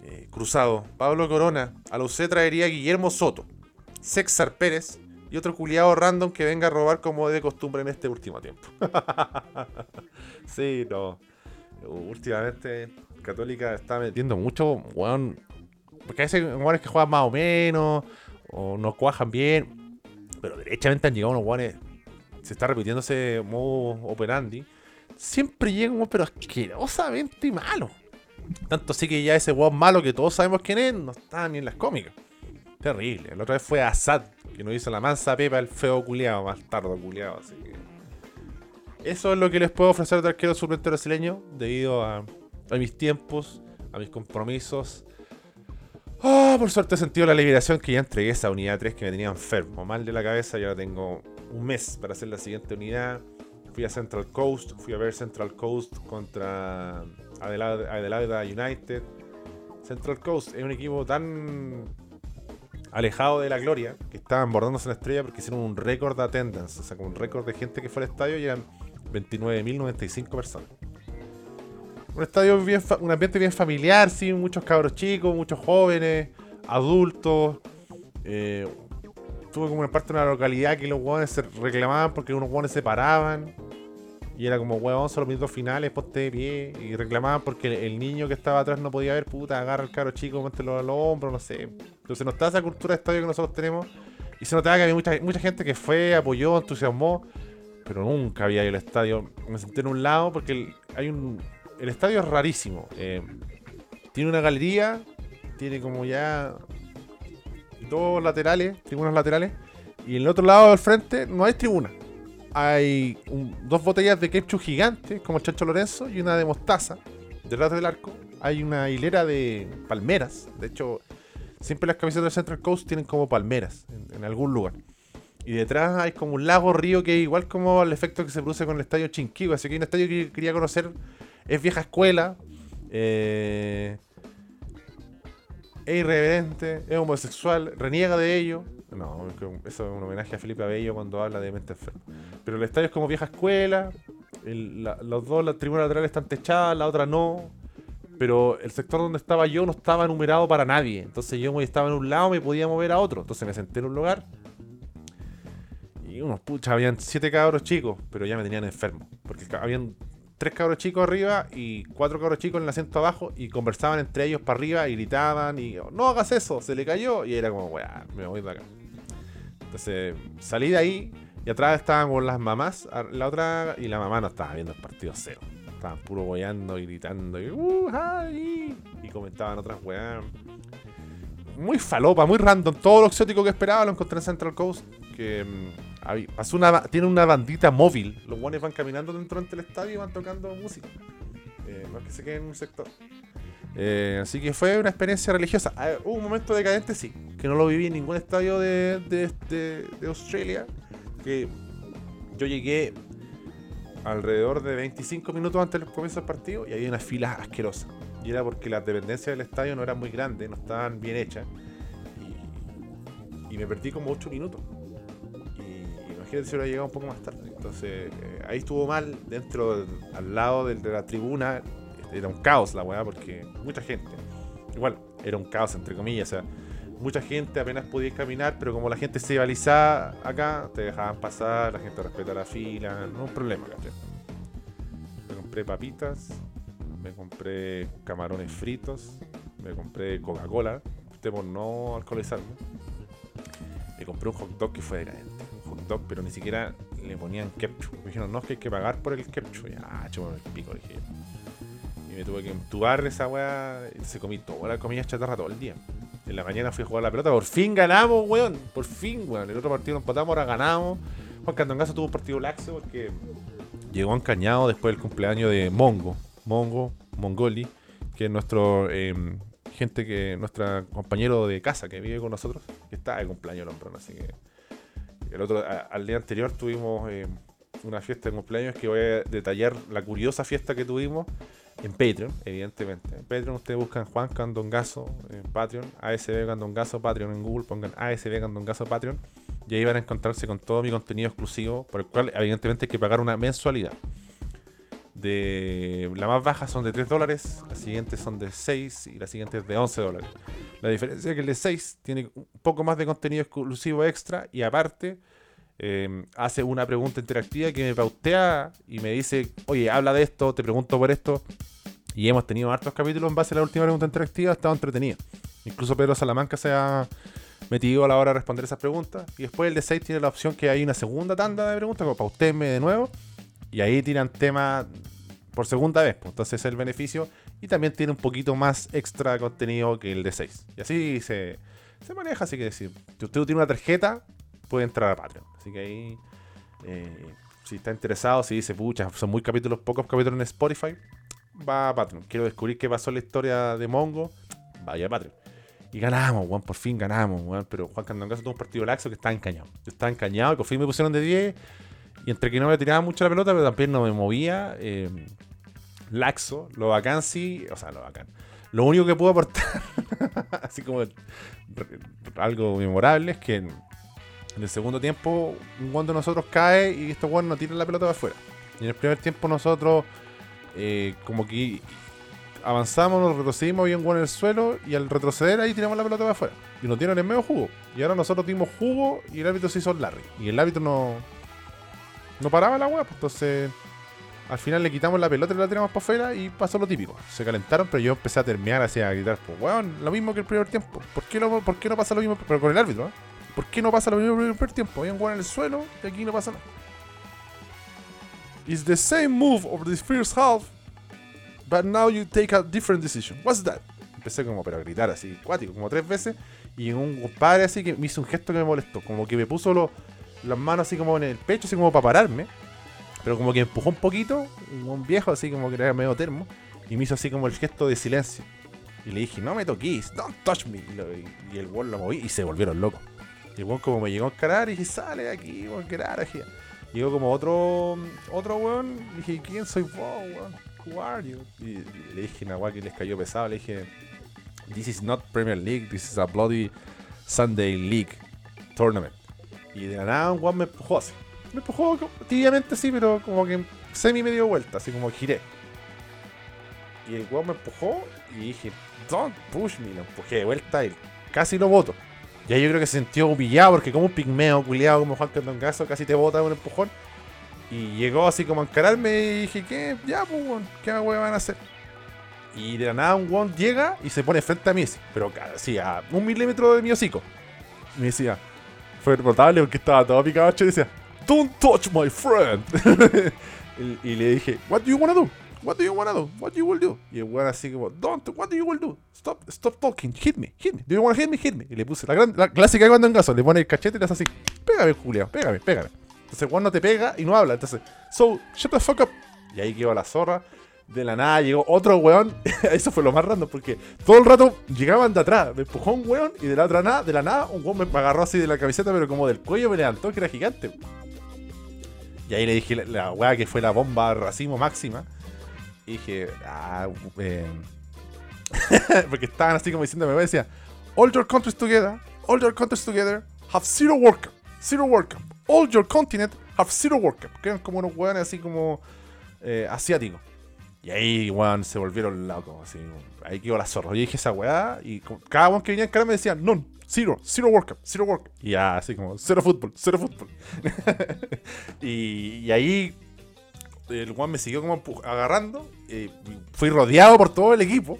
eh, cruzado. Pablo Corona. A la UC traería Guillermo Soto, César Pérez y otro culiado random que venga a robar como de costumbre en este último tiempo. sí, no. Últimamente Católica está metiendo mucho, weón. Porque veces weones que juegan más o menos, o no cuajan bien. Pero derechamente han llegado unos weones. Se está repitiendo ese modo operandi. Siempre llega un pero asquerosamente malo. Tanto así que ya ese weón malo que todos sabemos quién es, no está ni en las cómicas. Terrible. La otra vez fue Assad, que nos hizo la mansa pepa el feo culiado, más tardo culiado. Así que. Eso es lo que les puedo ofrecer de arquero suplente brasileño, debido a, a mis tiempos, a mis compromisos. Ah, por suerte he sentido la liberación que ya entregué esa unidad 3 que me tenía enfermo, mal de la cabeza. Y ahora tengo un mes para hacer la siguiente unidad. Fui a Central Coast, fui a ver Central Coast contra Adelaide, United. Central Coast es un equipo tan alejado de la gloria que estaban bordándose la estrella porque hicieron un récord de attendance, o sea, como un récord de gente que fue al estadio y eran 29.095 personas. Un estadio bien, un ambiente bien familiar, sí, muchos cabros chicos, muchos jóvenes, adultos. Eh, tuve como una parte de una localidad que los hueones se reclamaban porque unos hueones se paraban. Y era como, huevón, son los minutos finales, ponte de pie. Y reclamaban porque el niño que estaba atrás no podía ver, puta, agarra al cabro chico, mételo a los hombros, no sé. Entonces no está esa cultura de estadio que nosotros tenemos. Y se notaba que había mucha, mucha gente que fue, apoyó, entusiasmó. Pero nunca había ido al estadio. Me senté en un lado porque el, hay un. El estadio es rarísimo. Eh, tiene una galería, tiene como ya dos laterales, tribunas laterales. Y en el otro lado del frente no hay tribuna. Hay dos botellas de ketchup gigantes, como el Chancho Lorenzo, y una de mostaza. Detrás del arco hay una hilera de palmeras. De hecho, siempre las camisetas del Central Coast tienen como palmeras en, algún lugar. Y detrás hay como un lago río que es igual como el efecto que se produce con el estadio Chinquihue. Así que hay un estadio que quería conocer. Es vieja escuela. eh, es irreverente, es homosexual, reniega de ello. No, eso es un homenaje a Felipe Abello cuando habla de mente enferma. Pero el estadio es como vieja escuela. el- los dos, las tribunas laterales están techadas, la otra no. Pero el sector donde estaba yo no estaba numerado para nadie. Entonces yo estaba en un lado, me podía mover a otro. Entonces me senté en un lugar. Y unos pucha, habían siete cabros chicos, pero ya me tenían enfermo. Porque habían tres cabros chicos arriba y cuatro cabros chicos en el asiento abajo y conversaban entre ellos para arriba y gritaban y no hagas eso, se le cayó. Y era como, weá, me voy de acá. Entonces salí de ahí y atrás estaban con las mamás, la otra, y la mamá no estaba viendo el partido cero. Estaban puro boyando y gritando y, "Uh, ay", y comentaban otras weá. Muy falopa, muy random. Todo lo exótico que esperaba lo encontré en Central Coast. Que mm, una, tiene una bandita móvil. Los guanes van caminando dentro del estadio y van tocando música. Eh, no es que se queden en un sector. Eh, así que fue una experiencia religiosa. Ah, hubo un momento decadente, sí, que no lo viví en ningún estadio de, de, Australia. Que yo llegué alrededor de 25 minutos antes del comienzo del partido y había una fila asquerosa. Y era porque las dependencias del estadio no eran muy grandes, no estaban bien hechas. Y, me perdí como 8 minutos. Y imagínate si hubiera llegado un poco más tarde. Entonces eh, ahí estuvo mal, dentro, al lado del- de la tribuna. Era un caos la weá, porque mucha gente. Igual, era un caos entre comillas. O sea, mucha gente apenas podía caminar, pero como la gente se balizaba acá, te dejaban pasar, la gente respeta la fila, no un problema, ¿cachai? Me compré papitas, me compré camarones fritos, me compré Coca-Cola, usted por no alcoholizarme. Me compré un hot dog que fue decadente, un hot dog, pero ni siquiera le ponían ketchup. Me dijeron, no, es que hay que pagar por el ketchup. Y, ah, chúpame el pico, dije. Y me tuve que entubar esa weá, se comí toda la comida chatarra todo el día. En la mañana fui a jugar la pelota, por fin ganamos, weón. Por fin, weón. El otro partido lo empatamos, ahora ganamos. Juan Candongazo tuvo un partido laxo porque llegó encañado después del cumpleaños de Mongo. Mongo, Mongoli, que es nuestro eh, gente que, nuestra compañero de casa que vive con nosotros, que está de cumpleaños así que el otro, al día anterior tuvimos eh, una fiesta de cumpleaños que voy a detallar la curiosa fiesta que tuvimos en Patreon, evidentemente. En Patreon ustedes buscan Juan Candongazo en Patreon, ASB Candongazo Patreon en Google, pongan ASB Candongazo Patreon y ahí van a encontrarse con todo mi contenido exclusivo, por el cual evidentemente hay que pagar una mensualidad. La más baja son de 3 dólares, las siguientes son de 6 y las siguientes de 11 dólares. La diferencia es que el de 6 tiene un poco más de contenido exclusivo extra y aparte eh, hace una pregunta interactiva que me pautea y me dice, oye, habla de esto, te pregunto por esto. Y hemos tenido hartos capítulos en base a la última pregunta interactiva, ha estado entretenido. Incluso Pedro Salamanca se ha metido a la hora de responder esas preguntas. Y después el de 6 tiene la opción que hay una segunda tanda de preguntas, como usted de nuevo. Y ahí tiran temas por segunda vez. pues, entonces es el beneficio. Y también tiene un poquito más extra contenido que el de 6. Y así se, se maneja. Así que si usted tiene una tarjeta, puede entrar a Patreon. Así que ahí, eh, si está interesado, si dice, pucha, son muy capítulos, pocos capítulos en Spotify, va a Patreon. Quiero descubrir qué pasó en la historia de Mongo, vaya a Patreon. Y ganamos, weón, por fin ganamos, weón. Pero Juan Candongazo tuvo un partido laxo que estaba encañado. Yo estaba encañado, y por fin me pusieron de 10. Y entre que no me tiraba mucho la pelota, pero también no me movía. eh, laxo, lo bacán sí, o sea, lo bacán. Lo único que puedo aportar, así como algo memorable, es que en, el segundo tiempo, un guante de nosotros cae y estos guantes no tiran la pelota para afuera. Y en el primer tiempo nosotros, eh, como que avanzamos, nos retrocedimos, había un guante en el suelo y al retroceder ahí tiramos la pelota para afuera. Y nos dieron en medio jugo. Y ahora nosotros dimos jugo y el árbitro se hizo el Larry. Y el árbitro no, no paraba la weá, pues entonces al final le quitamos la pelota y la tiramos para afuera y pasó lo típico. Se calentaron, pero yo empecé a terminar así a gritar, pues weón, lo mismo que el primer tiempo. ¿Por qué no, por qué no pasa lo mismo? Pero con el árbitro, ¿eh? ¿Por qué no pasa lo mismo que el primer tiempo? Había un weón en el suelo y aquí no pasa nada. It's the same move of the first half, but now you take a different decision. What's that? Empecé como pero a gritar así, cuático, como tres veces. Y un compadre así que me hizo un gesto que me molestó. Como que me puso lo- las manos así como en el pecho, así como para pararme. Pero como que empujó un poquito, un viejo así como que era medio termo, y me hizo así como el gesto de silencio. Y le dije, no me toquís, don't touch me. Y, y- el weón lo moví y se volvieron locos. Y el weón como me llegó a encarar y dije, sale de aquí, weón, que. Llegó como otro otro weón, dije, ¿quién soy vos, weón? Who are you? Y, y le dije una weá que les cayó pesado, le dije, This is not Premier League, this is a bloody Sunday League tournament. Y de la nada un weón me empujó así. Me empujó tibiamente sí, pero como que semi medio vuelta, así como giré. Y el weón me empujó y dije, don't push me. Lo empujé de vuelta y casi lo boto. Y ahí yo creo que se sintió humillado porque como un pigmeo culiado como Juan Candongazo casi te bota de un empujón. Y llegó así como a encararme y dije, ¿qué? Ya, pues, ¿qué weón van a hacer? Y de la nada un weón llega y se pone frente a mí, así, pero así, a un milímetro de mi hocico. Me decía, fue notable porque estaba todo picado y decía, Don't touch my friend. y, y le dije, What do you wanna do? What do you wanna do? What you will do? Y el weón así como, Don't, what do you will do? Stop, stop talking, hit me, hit me. Do you wanna hit me? Hit me. Y le puse la, gran, la clásica cuando en gaso, le pone el cachete y le hace así, pégame, Julio, pégame, pégame. Entonces el weón no te pega y no habla. Entonces, so, shut the fuck up. Y ahí quedó la zorra. De la nada llegó otro weón. Eso fue lo más random porque todo el rato llegaban de atrás. Me empujó un weón y de la otra nada, de la nada, un weón me agarró así de la camiseta, pero como del cuello me levantó que era gigante. Y ahí le dije la, la weá que fue la bomba racimo máxima. Y dije, ah, eh. porque estaban así como diciéndome, weón, decía, All your countries together, all your countries together have zero World Cup, zero Cup. All your continent have zero Cup. Que eran como unos weones así como eh, asiáticos. Y ahí, weón, se volvieron locos. Así, ahí quedó la zorra. Yo dije esa weá y cada weón que venía en cara me decía, no, zero, zero World Cup, zero Cup. Y ya, así como, cero fútbol, cero fútbol. y, ahí el weón me siguió como agarrando. y fui rodeado por todo el equipo.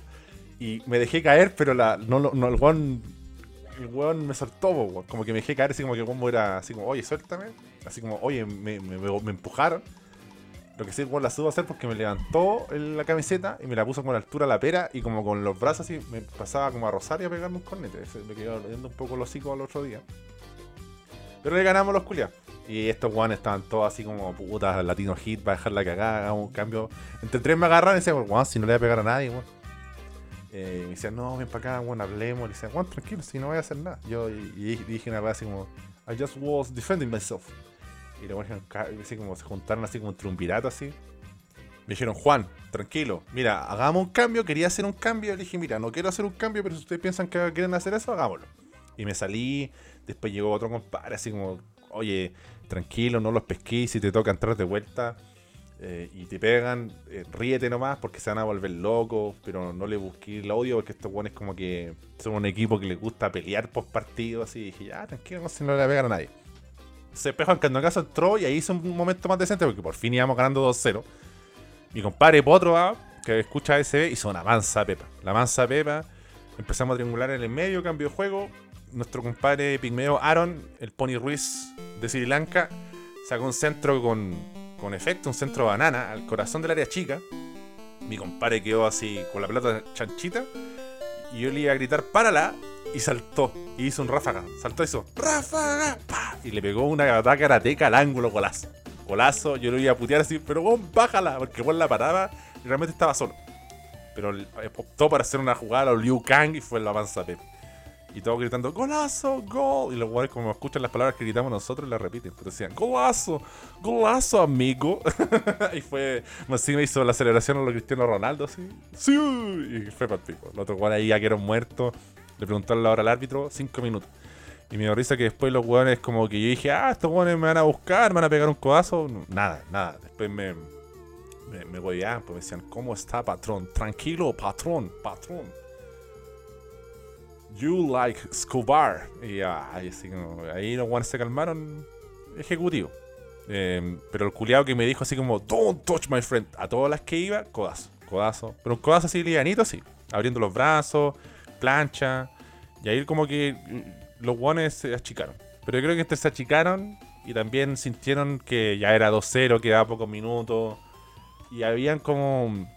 Y me dejé caer, pero la, no, el weón. El weón me soltó, como que me dejé caer, así como que el weón era así como, oye, suéltame. Así como, oye, me- me empujaron. Lo que sí, weón la supo hacer porque me levantó la camiseta y me la puso con la altura de la pera y como con los brazos así, me pasaba como a Rosario a pegarme un cornete. Me quedó doliendo un poco los hocico al otro día. Pero le ganamos los culiados. Y estos guanes estaban todos así como putas, latino hit, para dejar la cagada, hagamos un cambio. Entre tres me agarraron y decían, guau, si no le voy a pegar a nadie, weón. Eh, y me decían, no, ven para acá, weón, hablemos. Y decían, weón, tranquilo, si no voy a hacer nada. Yo y, y dije una vez así como, I just was defending myself. Y dijeron, ca- así como se juntaron así como un triunvirato así. Me dijeron, Juan, tranquilo, mira, hagamos un cambio, quería hacer un cambio. Le dije, mira, no quiero hacer un cambio, pero si ustedes piensan que quieren hacer eso, hagámoslo. Y me salí, después llegó otro compadre, así como, oye, tranquilo, no los pesquís, si te toca entrar de vuelta eh, y te pegan, eh, ríete nomás porque se van a volver locos, pero no le busqué el odio porque estos buenos como que son un equipo que les gusta pelear post partido, así. Y dije, ya, tranquilo, no, si no le pegan a nadie. Se Juan Candongazo entró y ahí hizo un momento más decente porque por fin íbamos ganando 2-0. Mi compadre Potro, ah, que escucha SB, hizo una mansa pepa. La mansa pepa. Empezamos a triangular en el medio, cambio de juego. Nuestro compadre pigmeo Aaron, el Pony Ruiz de Sri Lanka, sacó un centro con, con efecto, un centro banana al corazón del área chica. Mi compadre quedó así con la pelota chanchita. Y yo le iba a gritar, párala. Y saltó. Y hizo un ráfaga. Saltó y hizo, ráfaga. Y le pegó una ataque karateca al ángulo, golazo. Golazo. Yo lo iba a putear así, pero weón, bájala. Porque weón la paraba y realmente estaba solo. Pero optó para hacer una jugada a Liu Kang y fue la mansa Pep. Y todos gritando, golazo, gol. Y los jugadores como escuchan las palabras que gritamos nosotros, las repiten. Pero decían, golazo, golazo, amigo. y fue, me hizo la celebración a los Cristiano Ronaldo, así. Sí, y fue para el pico. Los ahí ya que eran muertos. Le preguntaron la hora al árbitro, cinco minutos. Y me dio risa que después los jugadores como que yo dije, ah, estos jugadores me van a buscar, me van a pegar un codazo. Nada, nada. Después me, me, me pues me decían, ¿cómo está, patrón? Tranquilo, patrón, patrón. You like Scobar. Y ay, así ahí los guanes se calmaron. Ejecutivo. Em, pero el culiado que me dijo así como, Don't touch my friend. A todas las que iba, codazo, codazo. Pero un codazo así lianito, así. Abriendo los brazos, plancha. Y ahí como que los guanes se achicaron. Pero yo creo que estos se achicaron y también sintieron que ya era 2-0, quedaba pocos minutos. Y habían como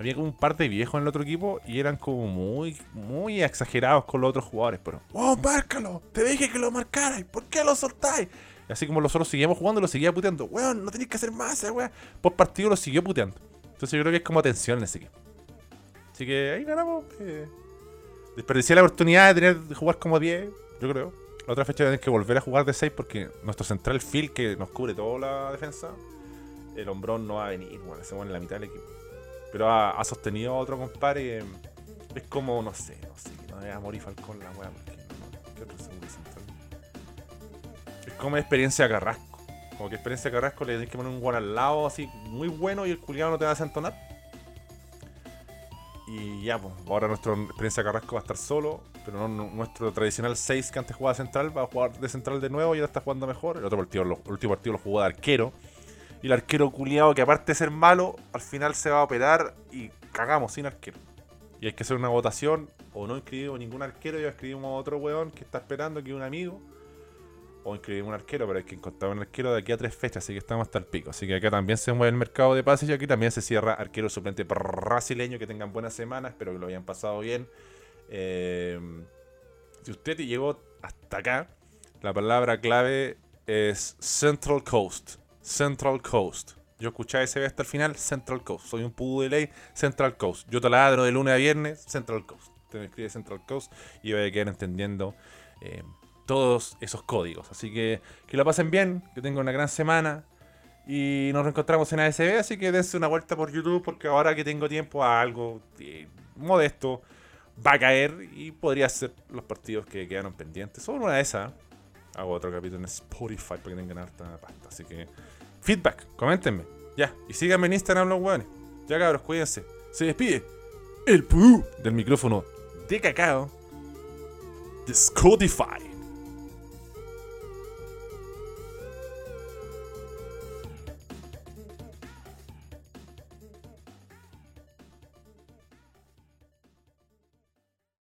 había como un par de viejos en el otro equipo y eran como muy, muy exagerados con los otros jugadores. Pero, ¡Oh, márcalo! Te dije que lo marcarais. ¿Por qué lo soltáis? Y así como nosotros seguíamos jugando, lo seguía puteando. Weón, no tenéis que hacer más, eh, weón. Por partido lo siguió puteando. Entonces yo creo que es como tensión en ese equipo. Así que ahí ganamos. Eh. Desperdicié la oportunidad de tener de jugar como 10, yo creo. La otra fecha tener que volver a jugar de 6 porque nuestro central Phil, que nos cubre toda la defensa, el hombrón no va a venir, bueno, se pone la mitad del equipo. Pero ha, sostenido a otro compadre. Es como, no sé, no sé, no es morir Falcón la weá, ¿qué otro central? Es como experiencia Carrasco. Como que experiencia Carrasco le tienes que poner un guan al lado así muy bueno y el culiado no te va a desentonar. Y ya, pues, ahora nuestra experiencia Carrasco va a estar solo, pero no, nuestro tradicional 6 que antes jugaba central va a jugar de central de nuevo y ahora está jugando mejor. El otro partido, el último partido lo jugó de arquero. Y el arquero culiado, que aparte de ser malo, al final se va a operar y cagamos sin arquero. Y hay que hacer una votación, o no inscribimos ningún arquero y escribimos a otro weón que está esperando que un amigo. O inscribimos un arquero, pero hay que encontrar un arquero de aquí a tres fechas, así que estamos hasta el pico. Así que acá también se mueve el mercado de pases y aquí también se cierra arquero suplente brasileño. Que tengan buenas semanas, espero que lo hayan pasado bien. Eh, si usted llegó hasta acá, la palabra clave es Central Coast. Central Coast. Yo escuché ese hasta el final, Central Coast. Soy un pudo de ley, Central Coast. Yo te ladro de lunes a viernes, Central Coast. Te me escribe Central Coast y voy a quedar entendiendo eh, todos esos códigos. Así que que lo pasen bien, que tengan una gran semana. Y nos reencontramos en ASB, así que dense una vuelta por YouTube porque ahora que tengo tiempo a algo eh, modesto va a caer y podría ser los partidos que quedaron pendientes. Solo una de esas hago otro capítulo en Spotify para que tengan harta pasta. Así que feedback, coméntenme. Ya, y síganme en Instagram los weones. Ya cabros, cuídense. Se despide el pudú del micrófono de cacao de Spotify.